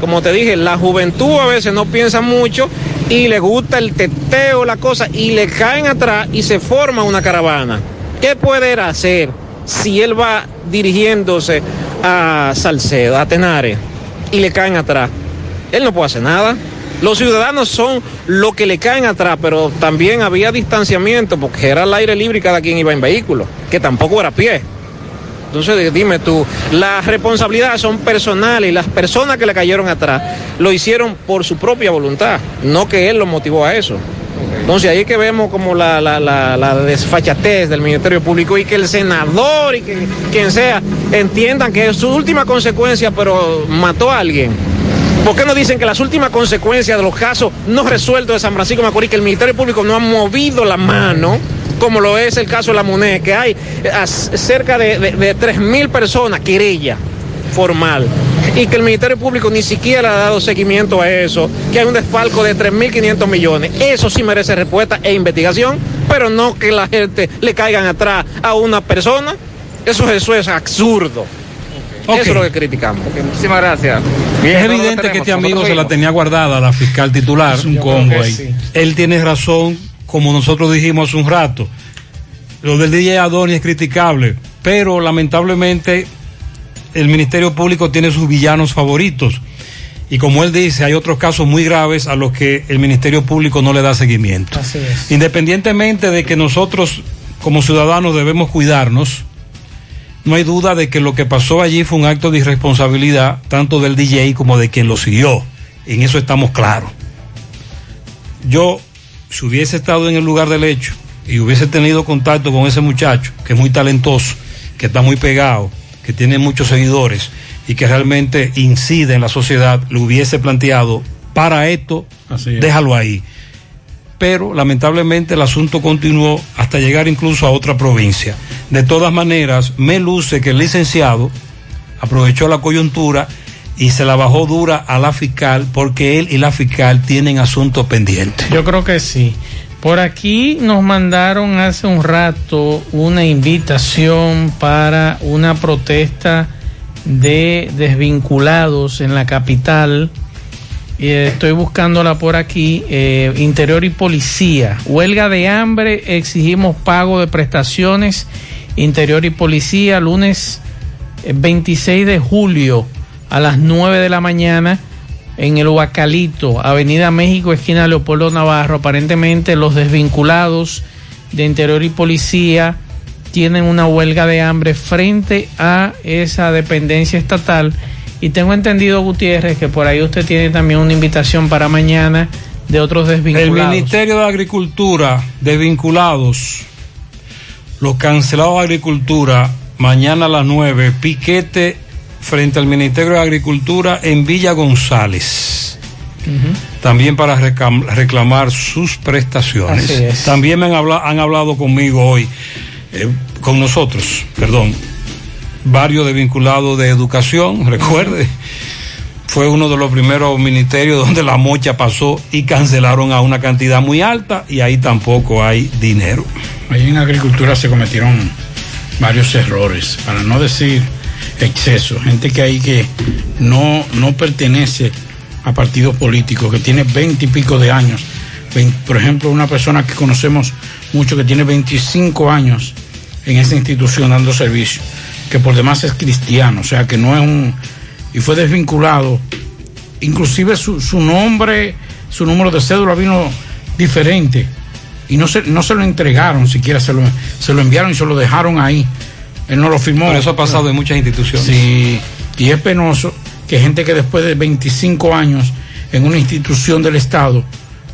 como te dije, la juventud a veces no piensa mucho y le gusta el teteo, la cosa, y le caen atrás y se forma una caravana. ¿Qué puede hacer si él va dirigiéndose a Salcedo, a Tenares, y le caen atrás? Él no puede hacer nada. Los ciudadanos son los que le caen atrás, pero también había distanciamiento porque era al aire libre y cada quien iba en vehículo, que tampoco era a pie. Entonces dime tú, las responsabilidades son personales y las personas que le cayeron atrás lo hicieron por su propia voluntad, no que él lo motivó a eso. Entonces ahí es que vemos como la, desfachatez del Ministerio Público y que el senador y que quien sea entiendan que es su última consecuencia, pero mató a alguien. ¿Por qué no dicen que las últimas consecuencias de los casos no resueltos de San Francisco Macorís, que el Ministerio Público no ha movido la mano, como lo es el caso de la MUNE, que hay eh, as- cerca de, de, de 3.000 personas, querella formal, y que el Ministerio Público ni siquiera ha dado seguimiento a eso, que hay un desfalco de 3.500 millones? Eso sí merece respuesta e investigación, pero no que la gente le caigan atrás a una persona. Eso, eso es absurdo. Eso es lo que criticamos. muchísimas gracias. es evidente que este amigo se la tenía guardada la fiscal titular. Es un combo ahí. Él tiene razón, como nosotros dijimos hace un rato. Lo del DJ Adoni es criticable, pero lamentablemente el Ministerio Público tiene sus villanos favoritos. Y como él dice, hay otros casos muy graves a los que el Ministerio Público no le da seguimiento. Así es. Independientemente de que nosotros como ciudadanos debemos cuidarnos, no hay duda de que lo que pasó allí fue un acto de irresponsabilidad, tanto del DJ como de quien lo siguió. En eso estamos claros. Yo, si hubiese estado en el lugar del hecho y hubiese tenido contacto con ese muchacho, que es muy talentoso, que está muy pegado, que tiene muchos seguidores y que realmente incide en la sociedad, le hubiese planteado, para esto, Así es. déjalo ahí. Pero lamentablemente el asunto continuó hasta llegar incluso a otra provincia. De todas maneras, me luce que el licenciado aprovechó la coyuntura y se la bajó dura a la fiscal porque él y la fiscal tienen asuntos pendientes. Yo creo que sí. Por aquí nos mandaron hace un rato una invitación para una protesta de desvinculados en la capital. Eh, estoy buscándola por aquí. eh, Interior y Policía. Huelga de hambre, exigimos pago de prestaciones. Interior y Policía, lunes eh, 26 de julio a las 9 de la mañana en el Huacalito, Avenida México, esquina Leopoldo Navarro. Aparentemente los desvinculados de Interior y Policía tienen una huelga de hambre frente a esa dependencia estatal. Y tengo entendido, Gutiérrez, que por ahí usted tiene también una invitación para mañana de otros El desvinculados. Ministerio de Agricultura, desvinculados, Los cancelados de agricultura, mañana a las 9, piquete frente al Ministerio de Agricultura en Villa González. También para reclamar sus prestaciones. Así es. También me han, habla- han hablado conmigo hoy, eh, con nosotros, perdón, varios de vinculados de educación, recuerde. Fue uno de los primeros ministerios donde la mocha pasó y cancelaron a una cantidad muy alta y ahí tampoco hay dinero. Ahí en agricultura se cometieron varios errores, para no decir excesos. Gente que hay que no, no pertenece a partidos políticos, que tiene veinte y pico de años. Por ejemplo, una persona que conocemos mucho que tiene 25 años en esa institución dando servicio, que por demás es cristiano, o sea que no es un... y fue desvinculado. Inclusive su, su nombre, su número de cédula vino diferente y no se, no se lo entregaron siquiera, se lo, se lo enviaron y se lo dejaron ahí. Él no lo firmó. Pero eso ha pasado en muchas instituciones. Sí, y es penoso que gente que después de 25 años en una institución del Estado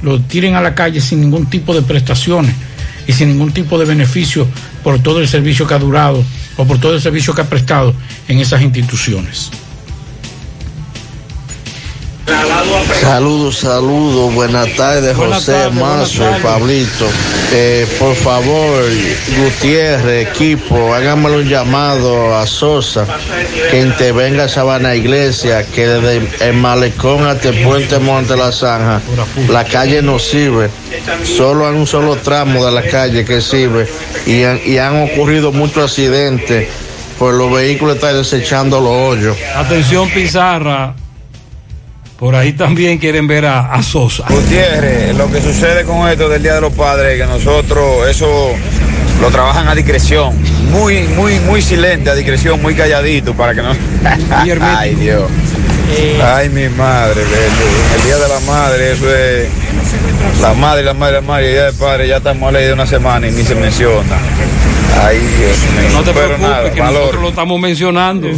lo tiren a la calle sin ningún tipo de prestaciones y sin ningún tipo de beneficio por todo el servicio que ha durado o por todo el servicio que ha prestado en esas instituciones. Saludos, saludos, buenas tardes, Buenas José tardes, buenas Mazo, tardes. Pablito. Eh, por favor, Gutiérrez, equipo, háganmelo un llamado a Sosa que intervenga a Sabana Iglesia, que desde el malecón hasta el puente Monte La Zanja, la calle no sirve, solo hay un solo tramo de la calle que sirve y han, y han ocurrido muchos accidentes, pues los vehículos están desechando los hoyos. Atención Pizarra, por ahí también quieren ver a, a Sosa. Gutiérrez, lo que sucede con esto del Día de los Padres, que nosotros eso lo trabajan a discreción, muy, muy, muy silente, a discreción, muy calladito, para que no... Ay, Dios. Ay, mi madre, Beto. el Día de la Madre, eso es... La madre, la madre, la madre, el Día del Padre, ya estamos a ley de una semana y ni se menciona. Ay, Dios mío. No te Pero preocupes, nada, que valor. nosotros lo estamos mencionando.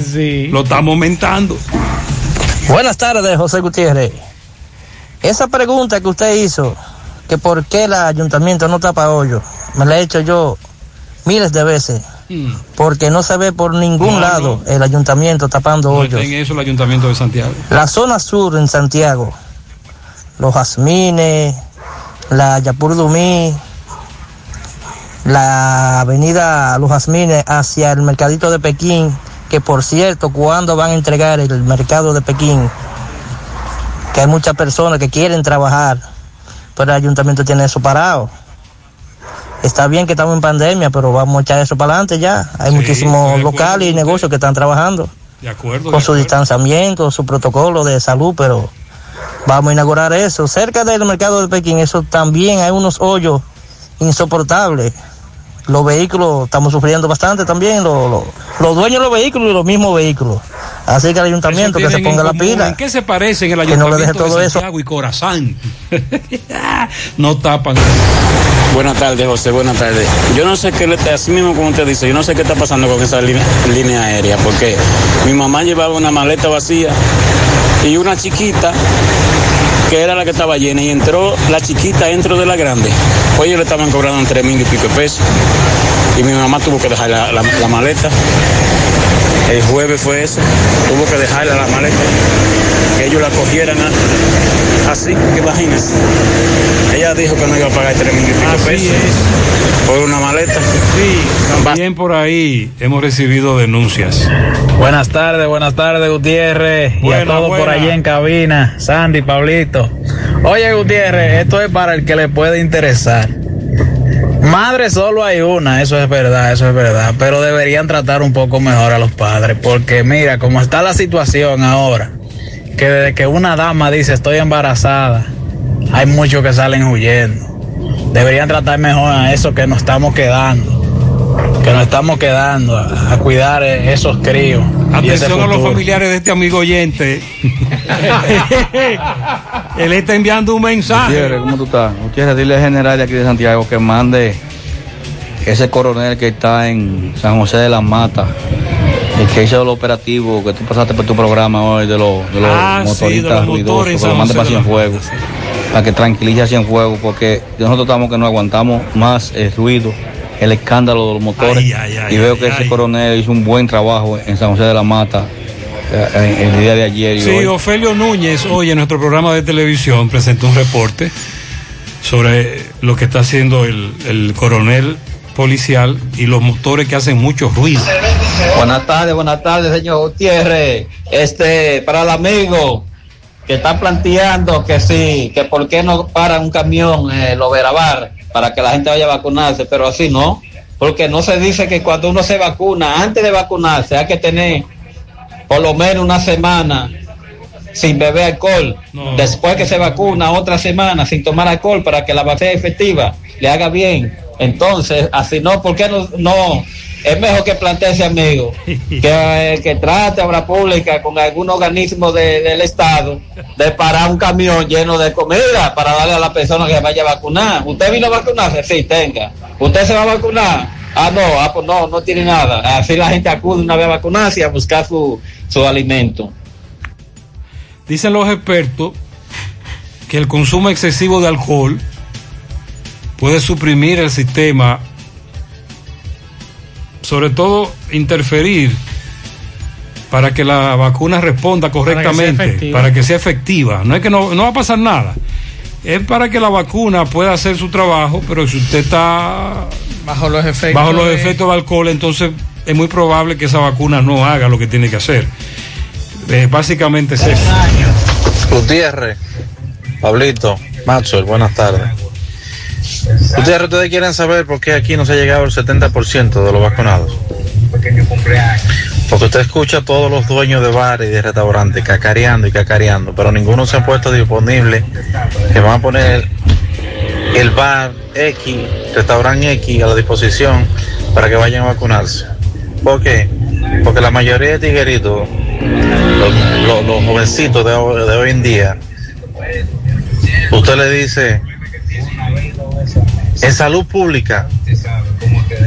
Lo estamos aumentando. Buenas tardes, José Gutiérrez. Esa pregunta que usted hizo, que por qué el ayuntamiento no tapa hoyo, me la he hecho yo miles de veces, porque no se ve por ningún No, lado el ayuntamiento tapando No hoyos. en eso el Ayuntamiento de Santiago. La zona sur en Santiago, los jazmines, la Yapur Dumí, la avenida Los Jazmines hacia el mercadito de Pekín, que por cierto, cuando van a entregar el mercado de Pekín, que hay muchas personas que quieren trabajar, pero el ayuntamiento tiene eso parado. Está bien que estamos en pandemia, pero vamos a echar eso para adelante ya. Hay muchísimos locales y negocios que están trabajando De acuerdo. con su distanciamiento, su protocolo de salud, pero vamos a inaugurar eso. Cerca del mercado de Pekín, eso también hay unos hoyos insoportables. Los vehículos estamos sufriendo bastante también, los, los- los dueños de los vehículos y los mismos vehículos. Así que el ayuntamiento que se ponga la común, pila. ¿En qué se parecen el Que no le Ayuntamiento deje de todo eso. Santiago y Corazán? no tapan. Buenas tardes, José, buenas tardes. Yo no sé qué, le está- así mismo como usted dice, yo no sé qué está pasando con esa línea, línea aérea, porque mi mamá llevaba una maleta vacía y una chiquita que era la que estaba llena y entró la chiquita dentro de la grande. Hoy le estaban cobrando tres mil y pico pesos y mi mamá tuvo que dejar la- la maleta. El jueves fue eso, tuvo que dejarla la maleta, que ellos la cogieran a- así, que imagínense. Ella dijo que no iba a pagar tres mil y pico de pesos por una maleta. Sí, también por ahí hemos recibido denuncias. Buenas tardes, buenas tardes, Gutiérrez. y a todos por allí en cabina. Sandy, Pablito. Oye, Gutiérrez, esto es para el que le puede interesar. Madre solo hay una, eso es verdad, eso es verdad. Pero deberían tratar un poco mejor a los padres. Porque mira, como está la situación ahora, que desde que una dama dice estoy embarazada, hay muchos que salen huyendo. Deberían tratar mejor a eso que nos estamos quedando. Que nos estamos quedando a, a cuidar eh, esos críos. y ese Atención a los familiares de este amigo oyente. Él está enviando un mensaje. Gutiérrez, ¿cómo tú estás? Gutiérrez, dile al general de aquí de Santiago que mande ese coronel que está en San José de las Matas, el que hizo el operativo que tú pasaste por tu programa hoy de los, de los Ah, sí, motoristas los ruidosos, que lo mande para Cienfuegos, para que tranquilice a Cienfuegos, porque nosotros estamos que no aguantamos más el ruido el escándalo de los motores Ay, ay, ay, y veo que ese coronel hizo un buen trabajo en San José de la Mata en- el día de ayer y Sí, hoy. Ofelio Núñez hoy en nuestro programa de televisión presentó un reporte sobre lo que está haciendo el, el coronel policial y los motores que hacen mucho ruido. Buenas tardes, buenas tardes, señor Gutiérrez. Este, para el amigo que está planteando que sí, que por qué no para un camión, eh, lo verabar, para que la gente vaya a vacunarse, pero así no, porque no se dice que cuando uno se vacuna, antes de vacunarse, hay que tener por lo menos una semana sin beber alcohol. Después que se vacuna, otra semana sin tomar alcohol para que la vacuna sea efectiva, le haga bien. Entonces, así no, ¿por qué no? no? Es mejor que plantee ese amigo, que, eh, que trate obra pública con algún organismo de- del Estado de parar un camión lleno de comida para darle a la persona que vaya a vacunar. ¿Usted vino a vacunarse? Sí, tenga. ¿Usted se va a vacunar? Ah, no, ah, pues no, no tiene nada. Así la gente acude una vez a vacunarse y a buscar su, su alimento. Dicen los expertos que el consumo excesivo de alcohol puede suprimir el sistema, sobre todo interferir para que la vacuna responda correctamente, efectiva. para que sea efectiva. No es que no, no va a pasar nada. Es para que la vacuna pueda hacer su trabajo, pero si usted está Bajo los efectos. bajo los de- efectos de alcohol, entonces es muy probable que esa vacuna no haga lo que tiene que hacer. Eh, básicamente es eso. Gutiérrez, Pablito, Maxwell, buenas tardes. Gutiérrez, ustedes quieren saber por qué aquí no se ha llegado el 70% de los vacunados. Porque usted escucha a todos los dueños de bares y de restaurantes cacareando y cacareando, pero ninguno se ha puesto disponible que van a poner el bar X, restaurante X a la disposición para que vayan a vacunarse. ¿Por qué? Porque la mayoría de tigueritos, los, jovencitos de, hoy- en día, usted le dice, en salud pública,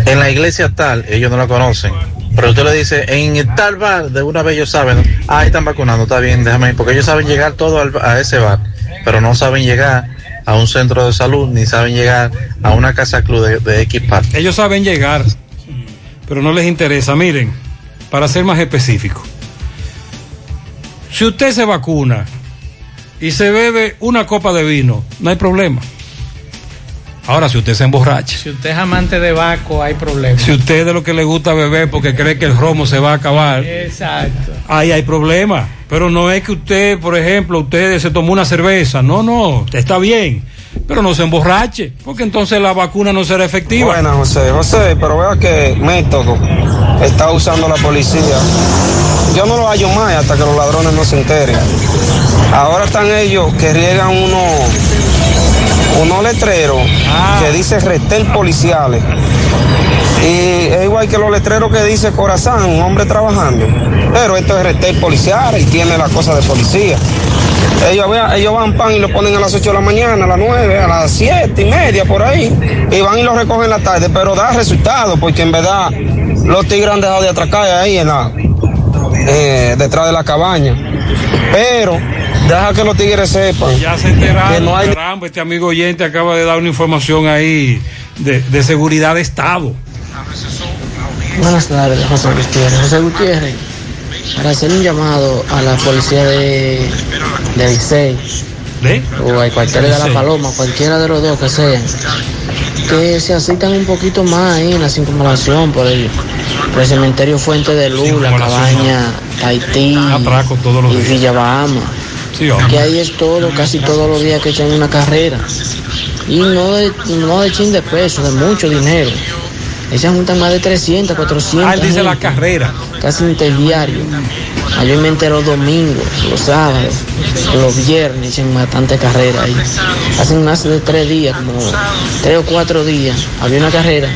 en la iglesia tal, ellos no la conocen. Pero usted le dice, en tal bar, de una vez ellos saben, ah, están vacunando, está bien, déjame ir, porque ellos saben llegar todo al- a ese bar, pero no saben llegar a un centro de salud, ni saben llegar a una casa club de, de X parte. Ellos saben llegar, pero no les interesa. Miren, para ser más específico, si usted se vacuna y se bebe una copa de vino, no hay problema. Ahora, si usted se emborracha, Si usted es amante de Baco, hay problemas. si usted es de lo que le gusta beber porque cree que el romo se va a acabar, Exacto. ahí hay problema. Pero no es que usted, por ejemplo, usted se tomó una cerveza. No, no, está bien. Pero no se emborrache, porque entonces la vacuna no será efectiva. Buenas, José. José, pero vea qué método está usando la policía. Yo no lo hallo más hasta que los ladrones no se enteren. Ahora están ellos que riegan unos unos letreros que dice retel policiales. Y es igual que los letreros que dice Corazán, un hombre trabajando. Pero esto es retel policial y tiene la cosa de policía. Ellos, ellos van pan y lo ponen a las 8 de la mañana, a las 9, a las 7 y media por ahí. Y van y lo recogen en la tarde, pero da resultado porque en verdad los tigres han dejado de atracar ahí en la, eh, detrás de la cabaña. Pero deja que los tigres sepan Ya se enteraron, que no hay caramba, este amigo oyente acaba de dar una información ahí de, de seguridad de Estado. Buenas tardes, José Gutiérrez. José Gutiérrez, para hacer un llamado a la policía de, de Licey o al cuartel de la. Paloma, cualquiera de los dos que sean, que se asitan un poquito más ahí en la circunvalación por el, por el cementerio Fuente de Luz, la cabaña Haití Atraco todos los y días. Villa Bahama. Que ahí es todo, casi todos los días que echan una carrera. Y no de, no de chin de peso, de mucho dinero. Ellas juntan más de 300, 400. Ah, él dice la carrera. Casi interdiario. Mayormente los domingos, los sábados, los viernes echan bastante carrera ahí. Hacen más de tres días, como tres o cuatro días. Había una carrera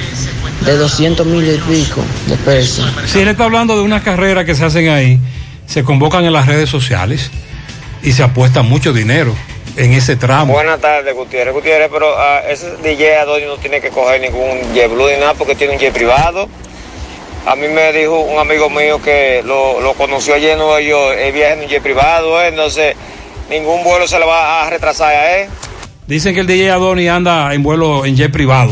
de 200 mil y pico de pesos. Si él está hablando de unas carreras que se hacen ahí, se convocan en las redes sociales y se apuesta mucho dinero en ese tramo. Buenas tardes, Gutiérrez. Gutiérrez, pero ah, ese DJ Adoni no tiene que coger ningún jet blue ni nada porque tiene un jet privado. A mí me dijo un amigo mío que lo, lo conoció ayer en Nueva York, él viaja en un jet privado, eh, entonces ningún vuelo se le va a retrasar a él. Dicen que el DJ Adoni anda en vuelo en jet privado.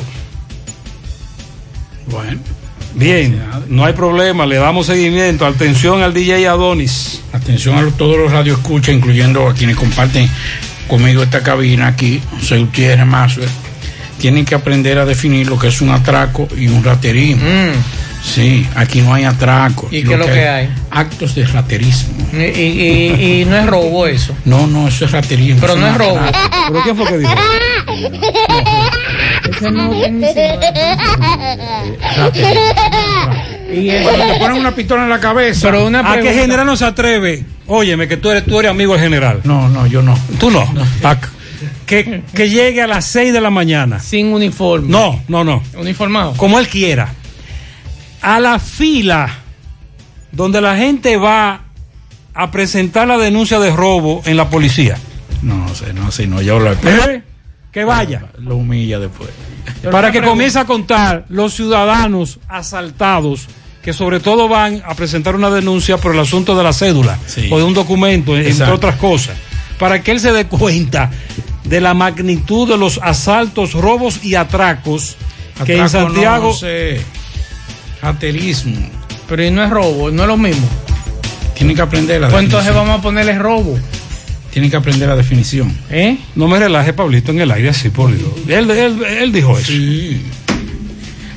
Bueno. Bien, no hay problema, le damos seguimiento. Atención al DJ Adonis. Atención a los- todos los radioescuchas, incluyendo a quienes comparten conmigo esta cabina aquí, José Gutiérrez Masue, tienen que aprender a definir lo que es un atraco y un raterismo. Sí, aquí no hay atraco. Mm. ¿Y qué es lo que hay? Actos de raterismo. Y, y- y no es robo eso. No, no, eso es raterismo. Pero no es robo. ¿Pero qué fue que dijo? No Y cuando te ponen una pistola en la cabeza. Pero una ¿A qué general no se atreve? Óyeme, que tú eres, tú eres amigo del general. No, no, yo no. ¿Tú no? Ac- Que, que llegue a las 6 de la mañana. Sin uniforme. No, no, no. Uniformado. Como él quiera. A la fila donde la gente va a presentar la denuncia de robo en la policía. No sé, no sé, no, yo lo ¿Eh? Que vaya. Lo humilla después. Para que comience a contar los ciudadanos asaltados que sobre todo van a presentar una denuncia por el asunto de la cédula Sí. o de un documento, entre otras cosas, para que él se dé cuenta de la magnitud de los asaltos, robos y atracos que en Santiago No sé. Raterismo. Pero y no es robo, no es lo mismo. Tienen que aprender la Pues entonces vamos a ponerle robo. Tienen que aprender la definición. ¿Eh? no me relaje Pablito en el aire así por Dios. Él, él, él dijo eso.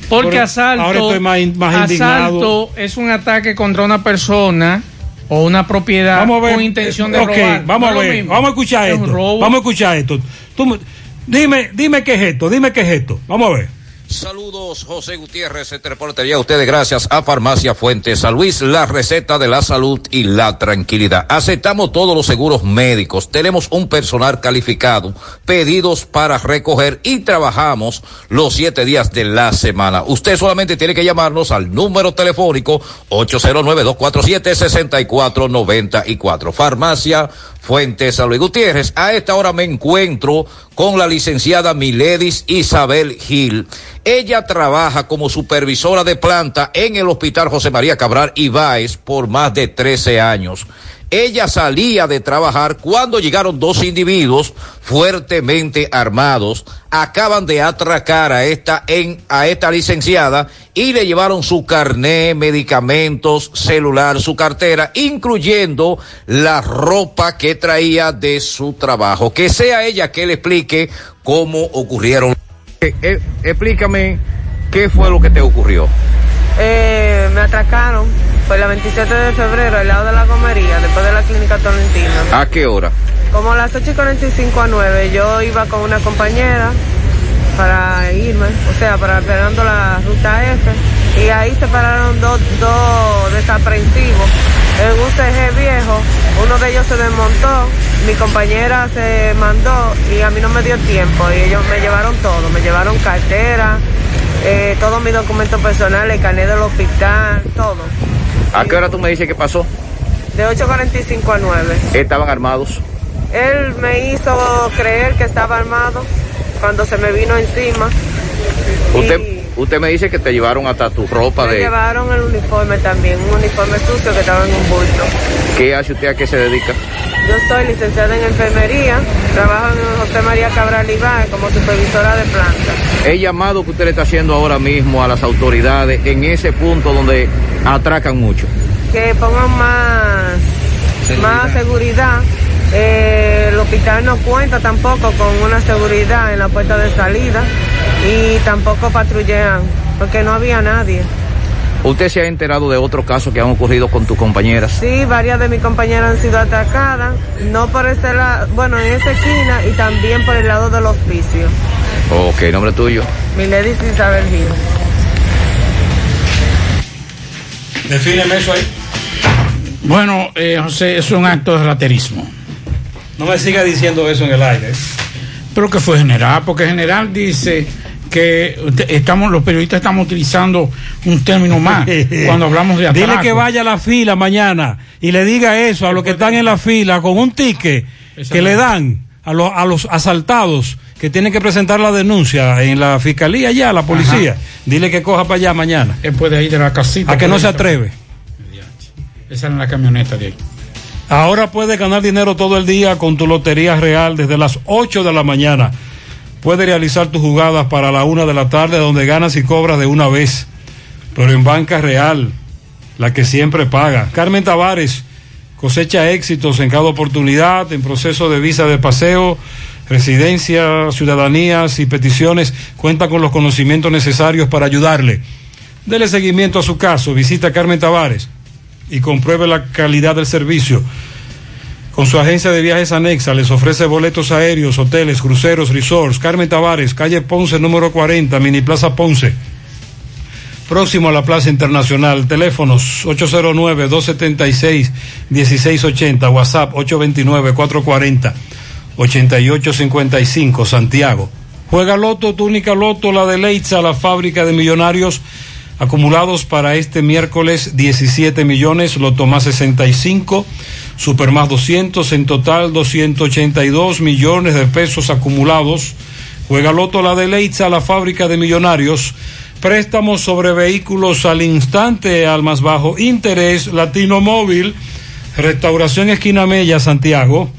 Porque Pero asalto, ahora estoy más más indignado. asalto es un ataque contra una persona o una propiedad Vamos a ver. con intención de ok, robar. Vamos No a ver. Vamos a escuchar Es esto. Vamos a escuchar esto. Tú me- dime, dime qué es esto. Dime qué es esto. Vamos a ver. Saludos, José Gutiérrez, este reportería a ustedes gracias a Farmacia Fuentes San Luis, la receta de la salud y la tranquilidad. Aceptamos todos los seguros médicos, tenemos un personal calificado, pedidos para recoger y trabajamos los siete días de la semana. Usted solamente tiene que llamarnos al número telefónico 809-247-6494. Farmacia Fuentes San Luis Gutiérrez. A esta hora me encuentro con la licenciada Miledis Isabel Gil. Ella trabaja como supervisora de planta en el Hospital José María Cabral Ibáez por más de 13 años. Ella salía de trabajar cuando llegaron dos individuos fuertemente armados. Acaban de atracar a esta, en, a esta licenciada y le llevaron su carné, medicamentos, celular, su cartera, incluyendo la ropa que traía de su trabajo. Que sea ella que le explique cómo ocurrieron. Eh, explícame qué fue lo que te ocurrió. Eh, me atracaron por la 27 de febrero al lado de la gomería, después de la clínica Tolentino. ¿A qué hora? Como a las 8 y 45 a 9, yo iba con una compañera para irme, o sea, para esperando la ruta F, y ahí se pararon dos, dos desaprensivos en un CG viejo, uno de ellos se desmontó, mi compañera se mandó y a mí no me dio tiempo, y ellos me llevaron todo, me llevaron cartera, eh, todos mis documentos personales, carnet del hospital, todo. ¿A qué hora tú me dices que pasó? De 8.45 a 9. Estaban armados. Él me hizo creer que estaba armado cuando se me vino encima. Usted, usted me dice que te llevaron hasta tu ropa Me de... llevaron el uniforme también, un uniforme sucio que estaba en un bulto. ¿Qué hace usted? ¿A qué se dedica? Yo soy licenciada en enfermería, trabajo en el José María Cabral Ibar como supervisora de planta. El llamado que usted le está haciendo ahora mismo a las autoridades en ese punto donde atracan mucho. Que pongan más más seguridad. Eh, el hospital no cuenta tampoco con una seguridad en la puerta de salida y tampoco patrullean porque no había nadie. ¿Usted se ha enterado de otros casos que han ocurrido con tus compañeras? Sí, varias de mis compañeras han sido atacadas, no por este lado, bueno, en esa esquina y también por el lado del hospicio. Ok, nombre tuyo. Miledis Isabel Gil. Defíneme eso ahí. Bueno, eh, José, es un acto de raterismo. No me siga diciendo eso en el aire. Pero que fue general, porque general dice que estamos los periodistas estamos utilizando un término más cuando hablamos de atraco. Dile que vaya a la fila mañana y le diga eso a los que están en la fila con un ticket que le dan a los, a los asaltados que tienen que presentar la denuncia en la fiscalía ya, a la policía. Dile que coja para allá mañana. Él puede ir de la casita. A que no se atreve. Esa es la camioneta de él. Ahora puedes ganar dinero todo el día con tu Lotería Real desde las 8 de la mañana. Puedes realizar tus jugadas para la una de la tarde donde ganas y cobras de una vez. pero en banca real, la que siempre paga. Carmen Tavares cosecha éxitos en cada oportunidad, en proceso de visa de paseo, residencia, ciudadanías y peticiones, cuenta con los conocimientos necesarios para ayudarle. Dele seguimiento a su caso, visita Carmen Tavares y compruebe la calidad del servicio. Con su agencia de viajes anexa les ofrece boletos aéreos, hoteles, cruceros, resorts. Carmen Tavares, calle Ponce número 40, Mini Plaza Ponce. Próximo a la Plaza Internacional. Teléfonos 809-276-1680. WhatsApp 829-440-8855. Santiago. Juega Loto, túnica Loto, la de Leitza, la fábrica de millonarios acumulados para este miércoles 17 millones, Loto más 65, Super más 200, en total 282 millones de pesos acumulados. Juega Loto, la de Leitza, la fábrica de millonarios. Préstamos sobre vehículos al instante al más bajo interés, Latino Móvil, Restauración Esquina Mella, Santiago,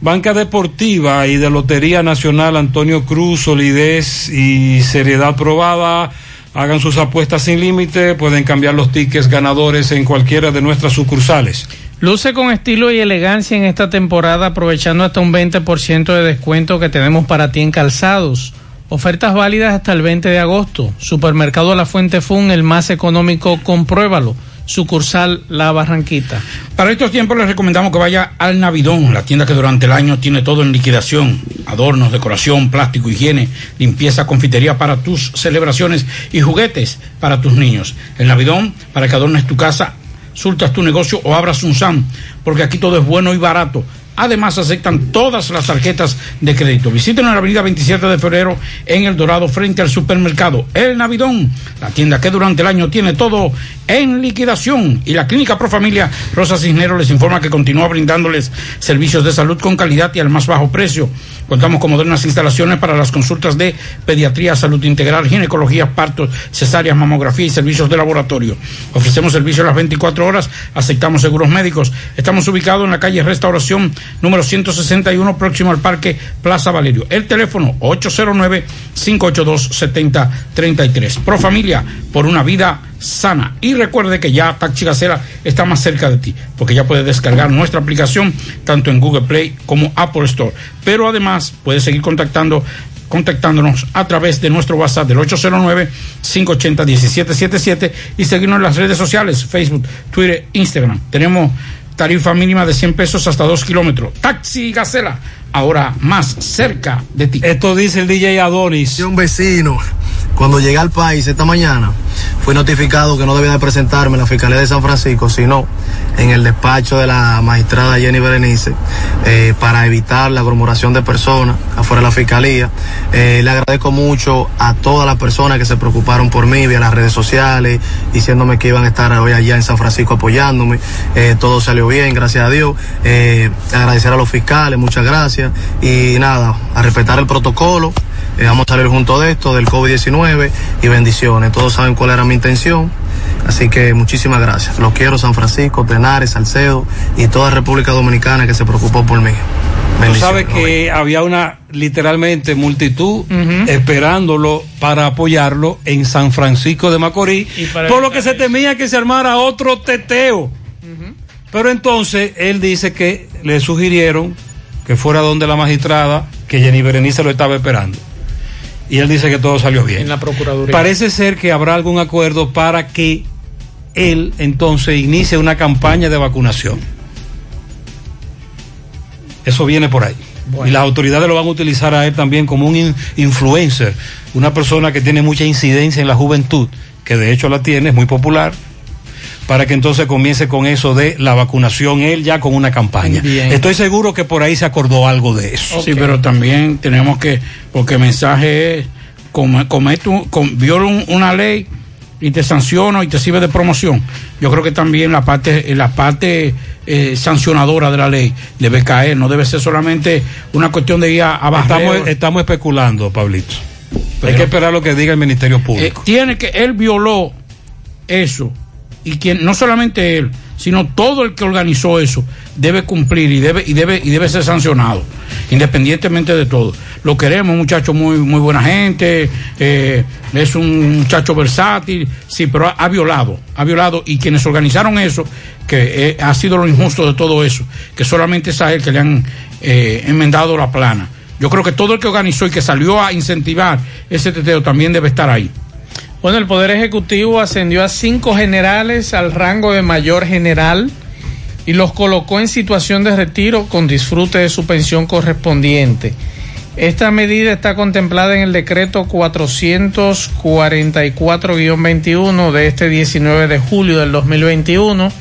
Banca Deportiva y de Lotería Nacional Antonio Cruz, solidez y seriedad probada. Hagan sus apuestas sin límite, pueden cambiar los tickets ganadores en cualquiera de nuestras sucursales. Luce con estilo y elegancia en esta temporada, aprovechando hasta un 20% de descuento que tenemos para ti en calzados. Ofertas válidas hasta el 20 de agosto. Supermercado La Fuente Fun, el más económico, compruébalo. Sucursal La Barranquita. Para estos tiempos les recomendamos que vaya al Navidón, la tienda que durante el año tiene todo en liquidación. Adornos, decoración, plástico, higiene, limpieza, confitería para tus celebraciones y juguetes para tus niños. El Navidón, para que adornes tu casa, sultas tu negocio o abras un SAM, porque aquí todo es bueno y barato. Además, aceptan todas las tarjetas de crédito. Visiten en la avenida 27 de febrero en El Dorado, frente al supermercado El Navidón, la tienda que durante el año tiene todo en liquidación. Y la Clínica Pro Familia Rosa Cisneros les informa que continúa brindándoles servicios de salud con calidad y al más bajo precio. Contamos con modernas instalaciones para las consultas de pediatría, salud integral, ginecología, partos, cesáreas, mamografía y servicios de laboratorio. Ofrecemos servicios las 24 horas, aceptamos seguros médicos. Estamos ubicados en la calle Restauración número 161, próximo al Parque Plaza Valerio. El teléfono 809-582-7033. Pro Familia, por una vida sana. Y recuerde que ya Taxi Gacela está más cerca de ti, porque ya puedes descargar nuestra aplicación tanto en Google Play como Apple Store. Pero además puedes seguir contactando contactándonos a través de nuestro WhatsApp del 809-580-1777 y seguirnos en las redes sociales, Facebook, Twitter, Instagram. Tenemos tarifa mínima de 100 pesos hasta 2 kilómetros. Taxi Gacela, ahora más cerca de ti. Esto dice el DJ Adonis. Un vecino, cuando llegué al país esta mañana, fui notificado que no debía de presentarme en la Fiscalía de San Francisco, sino en el despacho de la magistrada Jenny Berenice, eh, para evitar la aglomeración de personas afuera de la Fiscalía. Eh, le agradezco mucho a todas las personas que se preocuparon por mí vía las redes sociales, diciéndome que iban a estar hoy allá en San Francisco apoyándome. Eh, todo salió bien, gracias a Dios. Eh, agradecer a los fiscales, muchas gracias. Y nada, a respetar el protocolo. Eh, vamos a salir junto de esto, del COVID-19 y bendiciones. Todos saben cuál era mi intención. Así que muchísimas gracias. Los quiero San Francisco, Tenares, Salcedo y toda República Dominicana que se preocupó por mí. Tú sabes que había una literalmente multitud esperándolo para apoyarlo en San Francisco de Macorís, por lo que se temía que se armara otro teteo. Pero entonces él dice que le sugirieron que fuera donde la magistrada, que Jenny Berenice lo estaba esperando. Y él dice que todo salió bien. En la Procuraduría. Parece ser que habrá algún acuerdo para que él entonces inicie una campaña de vacunación. Eso viene por ahí. Y las autoridades lo van a utilizar a él también como un in- influencer, una persona que tiene mucha incidencia en la juventud, que de hecho la tiene, es muy popular, para que entonces comience con eso de la vacunación, él ya con una campaña. Bien. Estoy seguro que por ahí se acordó algo de eso. Sí, pero también tenemos que, porque el mensaje es, come- com- viola un- una ley y te sanciono y te sirve de promoción. Yo creo que también la parte, la parte eh, sancionadora de la ley debe caer, no debe ser solamente una cuestión de ir a, a barrer. Estamos, estamos especulando, Pablito. Hay que esperar lo que diga el Ministerio Eh, Público. tiene que, él violó eso. Y quien, no solamente él, sino todo el que organizó eso debe cumplir y debe, y debe, y debe ser sancionado, independientemente de todo. Lo queremos, un muchacho muy, muy buena gente, eh, es un muchacho versátil, sí, pero ha, violado, ha violado, y quienes organizaron eso, que eh, ha sido lo injusto de todo eso, que solamente es a él que le han eh, enmendado la plana. Yo creo que todo el que organizó y que salió a incentivar ese teteo también debe estar ahí. Bueno, el Poder Ejecutivo ascendió a cinco generales al rango de mayor general y los colocó en situación de retiro con disfrute de su pensión correspondiente. Esta medida está contemplada en el decreto 444-21 de este 19 de julio del 2021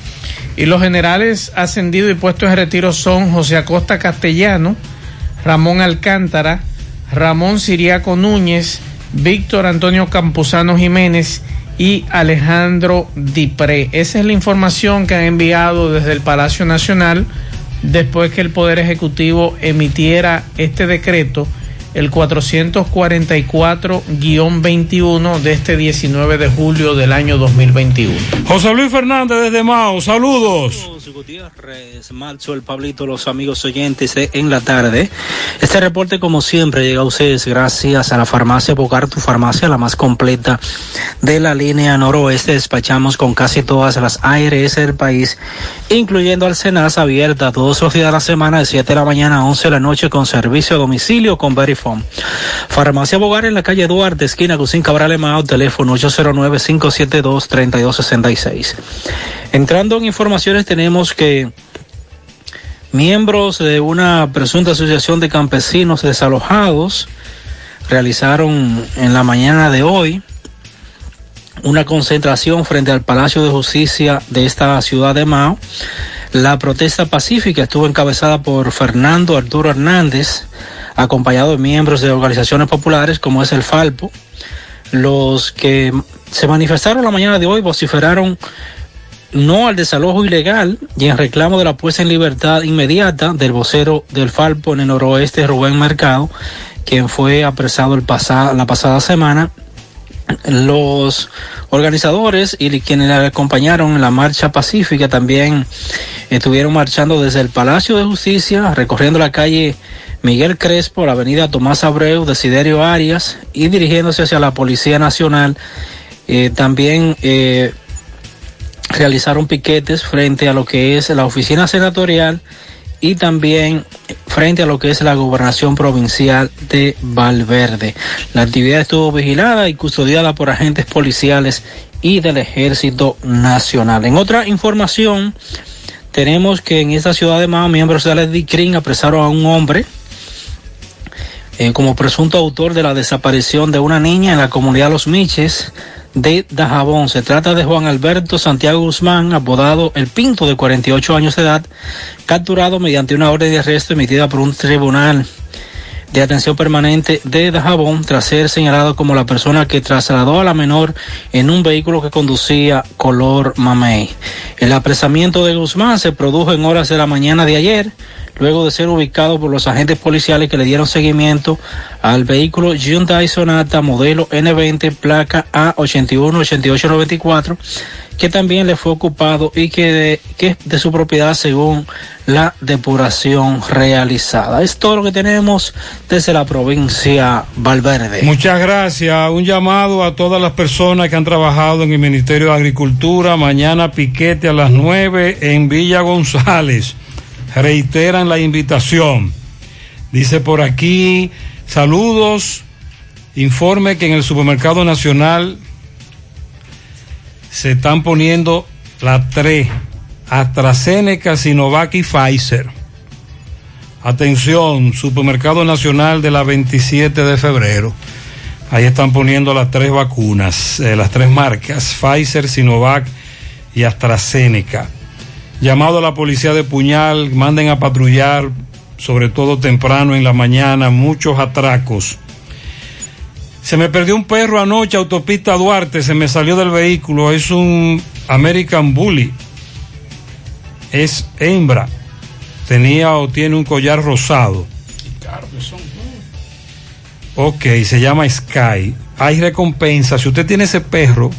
y los generales ascendidos y puestos en retiro son José Acosta Castellano, Ramón Alcántara, Ramón Siriaco Núñez, Víctor Antonio Campuzano Jiménez y Alejandro Dipré. Esa es la información que han enviado desde el Palacio Nacional después que el Poder Ejecutivo emitiera este decreto, el 444-21 de este 19 de julio del año 2021. José Luis Fernández desde Mao, saludos. Gutiérrez, Marzo, el Pablito, los amigos oyentes de En la Tarde. Este reporte, como siempre, llega a ustedes gracias a la farmacia Bogar, tu farmacia, la más completa de la línea noroeste. Despachamos con casi todas las ARS del país, incluyendo al Senas abierta todos los días de la semana, de 7 de la mañana a 11 de la noche, con servicio a domicilio con Verifone. Farmacia Bogar en la calle Duarte, esquina Cusín Cabral Emao, teléfono 809-572-3266. Entrando en informaciones, tenemos que miembros de una presunta asociación de campesinos desalojados realizaron en la mañana de hoy una concentración frente al Palacio de Justicia de esta ciudad de Mao. La protesta pacífica estuvo encabezada por Fernando Arturo Hernández, acompañado de miembros de organizaciones populares como es el Falpo. Los que se manifestaron la mañana de hoy vociferaron no al desalojo ilegal y en reclamo de la puesta en libertad inmediata del vocero del Falpo en el noroeste, Rubén Mercado, quien fue apresado la pasada semana. Los organizadores y quienes le acompañaron en la marcha pacífica también estuvieron marchando desde el Palacio de Justicia, recorriendo la calle Miguel Crespo, la avenida Tomás Abreu, Desiderio Arias y dirigiéndose hacia la Policía Nacional. Eh, también eh, realizaron piquetes frente a lo que es la oficina senatorial y también frente a lo que es la gobernación provincial de Valverde. La actividad estuvo vigilada y custodiada por agentes policiales y del Ejército Nacional. En otra información, tenemos que en esta ciudad de Mao, miembros de la DICRIN apresaron a un hombre eh, como presunto autor de la desaparición de una niña en la comunidad Los Miches de Dajabón. Se trata de Juan Alberto Santiago Guzmán, apodado El Pinto, de 48 años de edad, capturado mediante una orden de arresto emitida por un tribunal de atención permanente de Dajabón tras ser señalado como la persona que trasladó a la menor en un vehículo que conducía color mamey. El apresamiento de Guzmán se produjo en horas de la mañana de ayer luego de ser ubicado por los agentes policiales que le dieron seguimiento al vehículo Hyundai Sonata modelo N20 placa A818894 que también le fue ocupado y que, de, que de su propiedad según la depuración realizada. Es todo lo que tenemos desde la provincia Valverde. Muchas gracias. Un llamado a todas las personas que han trabajado en el Ministerio de Agricultura. Mañana piquete a las 9 en Villa González reiteran la invitación. Dice por aquí, saludos, informe que en el supermercado nacional se están poniendo la 3, AstraZeneca, Sinovac y Pfizer. Atención, supermercado nacional de la 27 de febrero. Ahí están poniendo las tres vacunas, eh, las tres marcas, Pfizer, Sinovac y AstraZeneca. Llamado a la policía de Puñal, manden a patrullar, sobre todo temprano en la mañana, muchos atracos. Se me perdió un perro anoche, autopista Duarte, se me salió del vehículo, es un American Bully, es hembra, tenía o tiene un collar rosado. Ok, se llama Sky. Hay recompensa. Si usted tiene ese perro,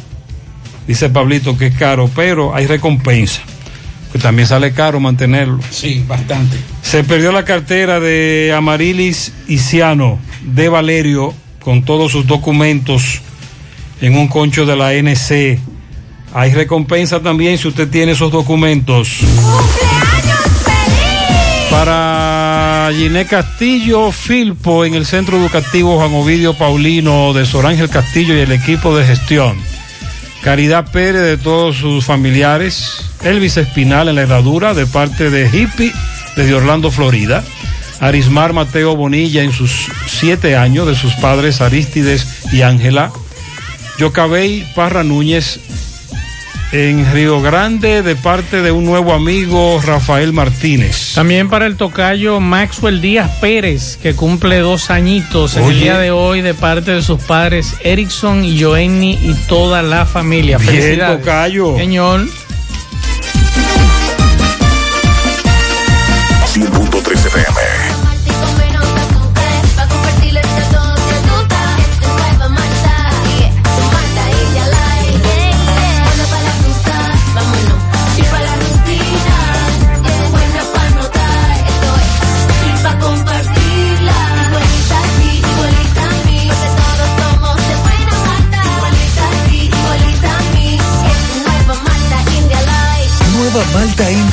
dice Pablito que es caro, pero hay recompensa que también sale caro mantenerlo. Sí, bastante. Se perdió la cartera de Amarilis Isiano de Valerio con todos sus documentos en un concho de la NC. Hay recompensa también si usted tiene esos documentos. Para Giné Castillo Filpo en el Centro Educativo Juan Ovidio Paulino de Sorángel Castillo y el equipo de gestión. Caridad Pérez de todos sus familiares. Elvis Espinal en la herradura de parte de Hippie desde Orlando, Florida. Arismar Mateo Bonilla en sus siete años de sus padres Aristides y Ángela. Yocabey Parra Núñez en Río Grande de parte de un nuevo amigo Rafael Martínez. También para el tocayo Maxwell Díaz Pérez, que cumple dos añitos en el día de hoy de parte de sus padres Erickson y Joenny y toda la familia. Bien, Felicidades. tocayo. Señor.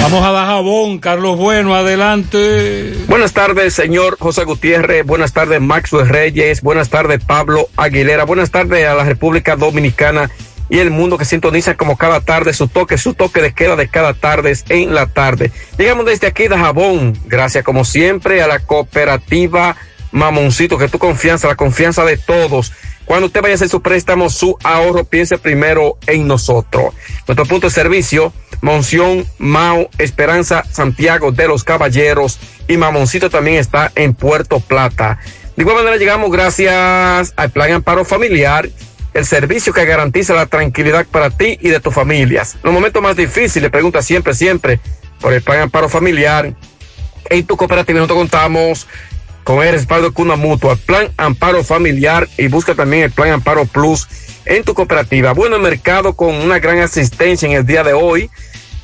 Vamos a dar jabón, Carlos Bueno, adelante. Buenas tardes, señor José Gutiérrez. Buenas tardes, Maxwell Reyes. Buenas tardes, Pablo Aguilera. Buenas tardes a la República Dominicana y el mundo que sintoniza como cada tarde su toque, su toque de queda de cada tarde en la tarde. Llegamos desde aquí de Jabón. Gracias, como siempre, a la cooperativa Mamoncito, que tu confianza, la confianza de todos. Cuando usted vaya a hacer su préstamo, su ahorro, piense primero en nosotros. Nuestro punto de servicio, Monción, Mao, Esperanza, Santiago de los Caballeros y Mamoncito también está en Puerto Plata. De igual manera llegamos gracias al Plan Amparo Familiar, el servicio que garantiza la tranquilidad para ti y de tus familias. Los momentos más difíciles, pregunta siempre, siempre, por el Plan Amparo Familiar. En tu cooperativa nosotros contamos con el respaldo de Cuna Mutua, Plan Amparo Familiar y busca también el Plan Amparo Plus en tu cooperativa. Bueno, el mercado con una gran asistencia en el día de hoy.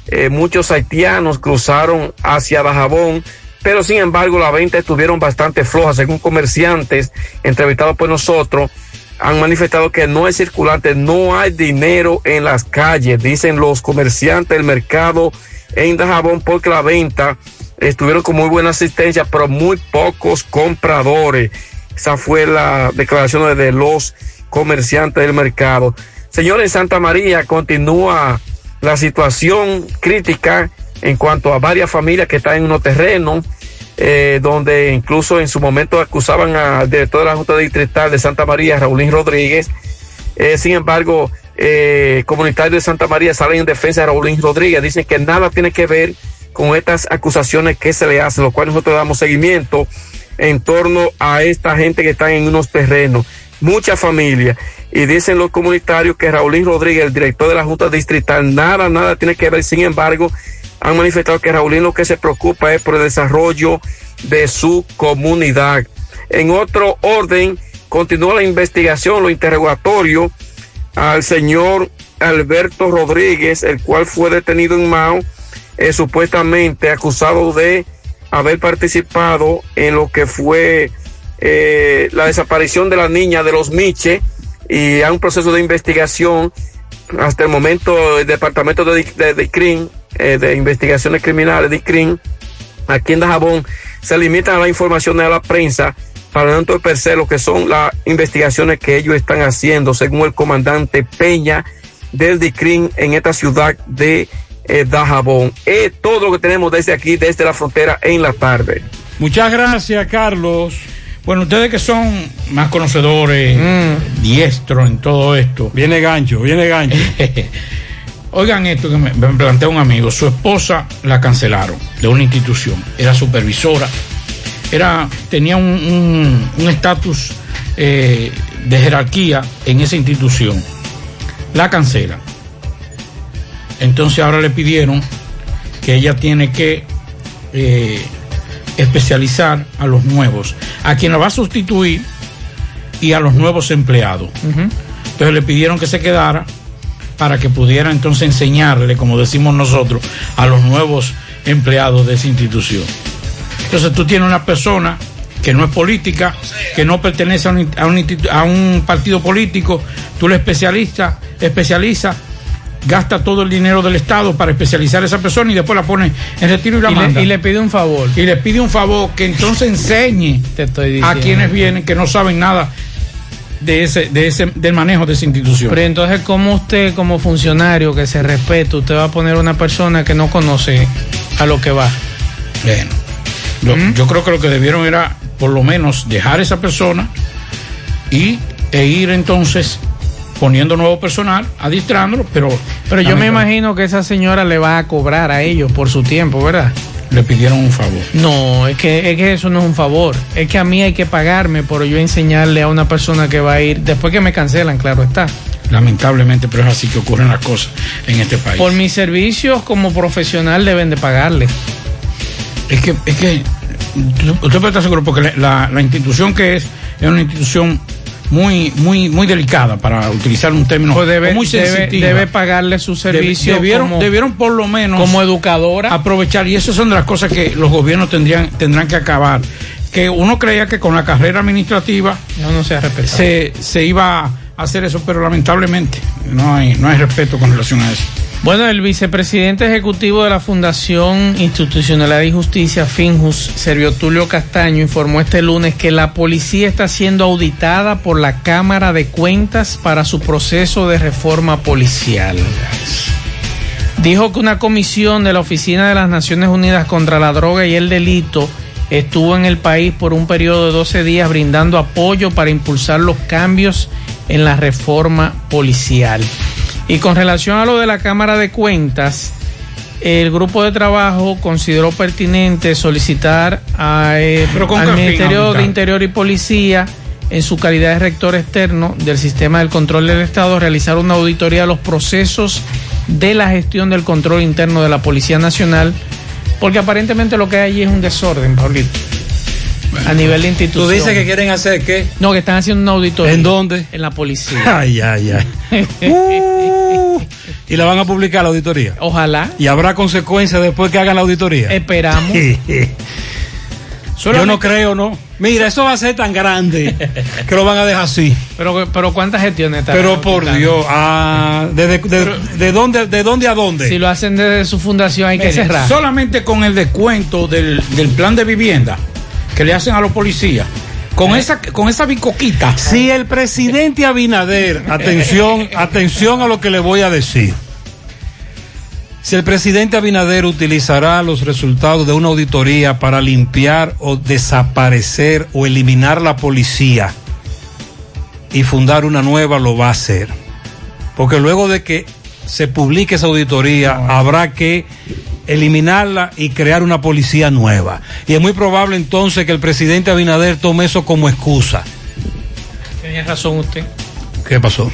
Eh, muchos haitianos cruzaron hacia Dajabón, pero sin embargo las ventas estuvieron bastante flojas, según comerciantes entrevistados por nosotros. Han manifestado que no es circulante, no hay dinero en las calles, dicen los comerciantes del mercado en Dajabón, porque la venta estuvieron con muy buena asistencia, pero muy pocos compradores. Esa fue la declaración de los comerciantes del mercado. Señores, Santa María continúa la situación crítica en cuanto a varias familias que están en unos terrenos, eh, donde incluso en su momento acusaban al director de la Junta Distrital de Santa María, Raulín Rodríguez. Eh, sin embargo, eh, comunitarios de Santa María salen en defensa de Raulín Rodríguez, dicen que nada tiene que ver con estas acusaciones que se le hacen, lo cual nosotros damos seguimiento en torno a esta gente que está en unos terrenos, mucha familia. Y dicen los comunitarios que Raulín Rodríguez, el director de la Junta Distrital, nada, nada tiene que ver. Sin embargo, han manifestado que Raulín lo que se preocupa es por el desarrollo de su comunidad. En otro orden, continúa la investigación, lo interrogatorio al señor Alberto Rodríguez, el cual fue detenido en Mao, eh, supuestamente acusado de haber participado en lo que fue eh, la desaparición de la niña de los Miche y hay un proceso de investigación. Hasta el momento, el departamento de, de, de eh, de investigaciones criminales, de CRIM, aquí en Dajabón, se limitan a la información de la prensa para no entorpecer lo que son las investigaciones que ellos están haciendo, según el comandante Peña del DICRIN en esta ciudad de eh, Dajabón. Es todo lo que tenemos desde aquí, desde la frontera en la tarde. Muchas gracias, Carlos. Bueno, ustedes que son más conocedores, Mm. diestros en todo esto. Viene gancho, viene gancho. Oigan esto que me, plantea un amigo. Su esposa la cancelaron de una institución. Era supervisora. Era, tenía un- un un estatus eh, de jerarquía en esa institución. La cancelan. Entonces ahora le pidieron que ella tiene que eh, especializar a los nuevos, a quien la va a sustituir y a los nuevos empleados. Entonces le pidieron que se quedara para que pudiera entonces enseñarle, como decimos nosotros, a los nuevos empleados de esa institución. Entonces tú tienes una persona que no es política, que no pertenece a un, a un a un partido político, tú le especialista, especializa, gasta todo el dinero del Estado para especializar a esa persona y después la pone en retiro y la Y le- manda. y le pide un favor. Y le pide un favor que entonces enseñe Te estoy a quienes vienen que no saben nada de ese, de ese, del manejo de esa institución. Pero entonces, ¿cómo usted, como funcionario que se respeta, usted va a poner una persona que no conoce a lo que va? Bueno, lo- yo creo que lo que debieron era por lo menos dejar esa persona y e ir entonces poniendo nuevo personal, adistrándolo, pero Pero yo me imagino que esa señora le va a cobrar a ellos por su tiempo, ¿verdad? le pidieron un favor. No, es que, es que eso no es un favor. Es que a mí hay que pagarme por yo enseñarle a una persona que va a ir, después que me cancelan, claro está. Lamentablemente, pero es así que ocurren las cosas en este país. Por mis servicios como profesional deben de pagarle. Es que, es que usted puede estar seguro porque la, la- la institución que es es una institución muy, muy, muy delicada para utilizar un término Pues debe, muy debe, debe pagarle su servicio. debieron, como, debieron por lo menos como educadora. aprovechar y esas son de las cosas que los gobiernos tendrían tendrán que acabar que uno creía que con la carrera administrativa No, no se se, se iba a hacer eso pero lamentablemente no hay no hay respeto con relación a eso Bueno, el vicepresidente ejecutivo de la Fundación Institucionalidad y Justicia, Finjus, Servio Tulio Castaño, informó este lunes que la policía está siendo auditada por la Cámara de Cuentas para su proceso de reforma policial. Dijo que una comisión de la Oficina de las Naciones Unidas contra la Droga y el Delito estuvo en el país por un periodo de 12 días brindando apoyo para impulsar los cambios en la reforma policial. Y con relación a lo de la Cámara de Cuentas, el grupo de trabajo consideró pertinente solicitar a, eh, al fin Ministerio de Interior y Policía, en su calidad de rector externo del sistema del control del Estado, realizar una auditoría de los procesos de la gestión del control interno de la Policía Nacional, porque aparentemente lo que hay allí es un desorden, A nivel de Tú institución. dices que quieren hacer qué? No, que están haciendo una auditoría. ¿En dónde? En la policía. Ay, ay, ay. Uh, y la van a publicar la auditoría. Ojalá. Y habrá consecuencias después que hagan la auditoría. Esperamos. Yo no creo, ¿no? Mira, eso va a ser tan grande que lo van a dejar así. Pero, pero ¿cuántas gestiones están Pero por? Dios, ah, ¿de, de- de dónde, ¿de dónde a dónde? Si lo hacen desde su fundación hay que cerrar. solamente con el descuento del, del plan de vivienda que le hacen a los policías con esa con esa bicoquita Si el presidente Abinader, atención, atención a lo que le voy a decir. Si el presidente Abinader utilizará los resultados de una auditoría para limpiar o desaparecer o eliminar la policía y fundar una nueva, lo va a hacer. Porque luego de que se publique esa auditoría, habrá que eliminarla y crear una policía nueva. Y es muy probable entonces que el presidente Abinader tome eso como excusa. Tenía razón usted. ¿Qué pasó?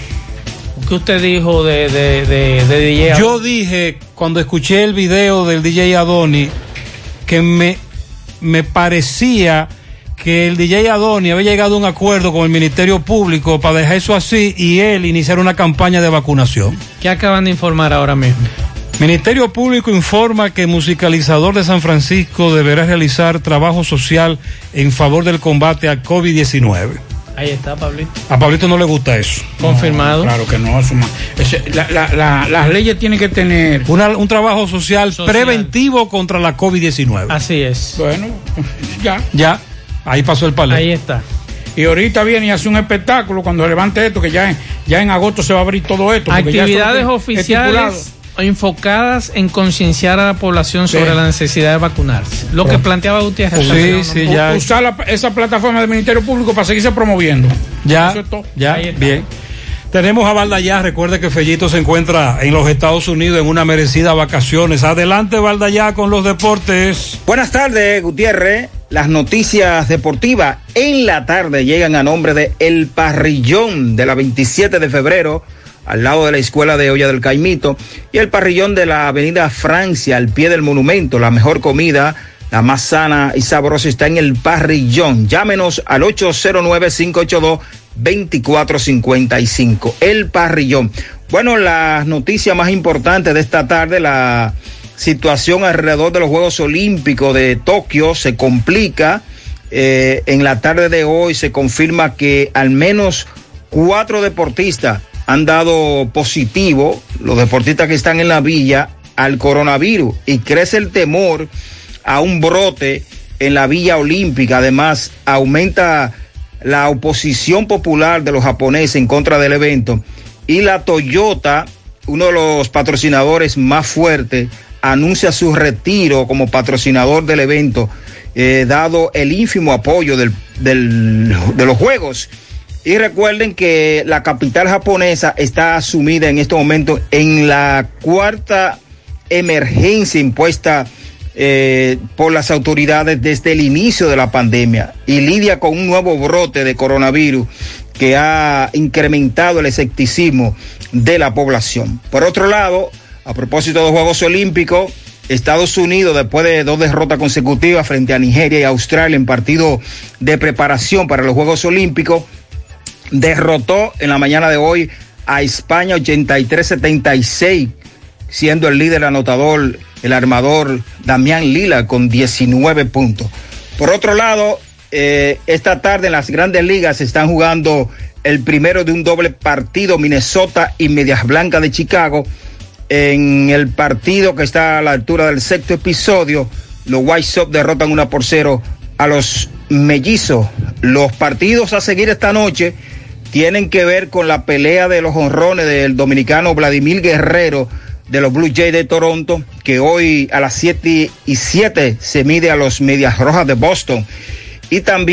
¿Qué usted dijo de, de, de, de DJ? Yo dije, cuando escuché el video del DJ Adoni, que me, me parecía que el DJ Adoni había llegado a un acuerdo con el Ministerio Público para dejar eso así y él iniciar una campaña de vacunación. ¿Qué acaban de informar ahora mismo? Ministerio Público informa que Musicalizador de San Francisco deberá realizar trabajo social en favor del combate al COVID-19. Ahí está, Pablito. A Pablito no le gusta eso. Confirmado. Claro que no. Suma. La, la, la, las leyes tienen que tener Una- un trabajo social, preventivo contra la COVID-19. Así es. Bueno, ya. Ya, ahí pasó el palé. Ahí está. Y ahorita viene y hace un espectáculo cuando levante esto, que ya en, ya en agosto se va a abrir todo esto. ya Actividades estipulado. oficiales enfocadas en concienciar a la población sobre Sí. la necesidad de vacunarse. Lo que planteaba Gutiérrez. U- Usar la- esa plataforma del Ministerio Público para seguirse promoviendo. Ya, Eso es todo. ya, bien. Tenemos a Valdayá, recuerde que Fellito se encuentra en los Estados Unidos en una merecida vacaciones. Adelante Valdayá con los deportes. Buenas tardes, Gutiérrez. Las noticias deportivas en la tarde llegan a nombre de El Parrillón de la 27 de febrero, al lado de la Escuela de Olla del Caimito, y el Parrillón de la Avenida Francia, al pie del monumento. La mejor comida, la más sana y sabrosa está en El Parrillón. Llámenos al 809-582-2455. El Parrillón. Bueno, las noticias más importantes de esta tarde, la situación alrededor de los Juegos Olímpicos de Tokio se complica. Eh, en la tarde de hoy se confirma que al menos cuatro deportistas han dado positivo, los deportistas que están en la villa, al coronavirus y crece el temor a un brote en la villa olímpica. Además, aumenta la oposición popular de los japoneses en contra del evento y la Toyota, uno de los patrocinadores más fuertes, anuncia su retiro como patrocinador del evento, eh, dado el ínfimo apoyo de los Juegos. Y recuerden que la capital japonesa está sumida en este momento en la cuarta emergencia impuesta eh, por las autoridades desde el inicio de la pandemia y lidia con un nuevo brote de coronavirus que ha incrementado el escepticismo de la población. Por otro lado, a propósito de los Juegos Olímpicos, Estados Unidos, después de dos derrotas consecutivas frente a Nigeria y Australia en partido de preparación para los Juegos Olímpicos, derrotó en la mañana de hoy a España 83-76, siendo el líder anotador el armador Damián Lila con 19 puntos. Por otro lado, eh, esta tarde en las grandes ligas se están jugando el primero de un doble partido Minnesota y Medias Blancas de Chicago. En el partido que está a la altura del sexto episodio, los White Sox derrotan una por cero a los mellizos. Los partidos a seguir esta noche tienen que ver con la pelea de los honrones del dominicano Vladimir Guerrero de los Blue Jays de Toronto, que hoy a las 7 y 7 se mide a los Medias Rojas de Boston. Y también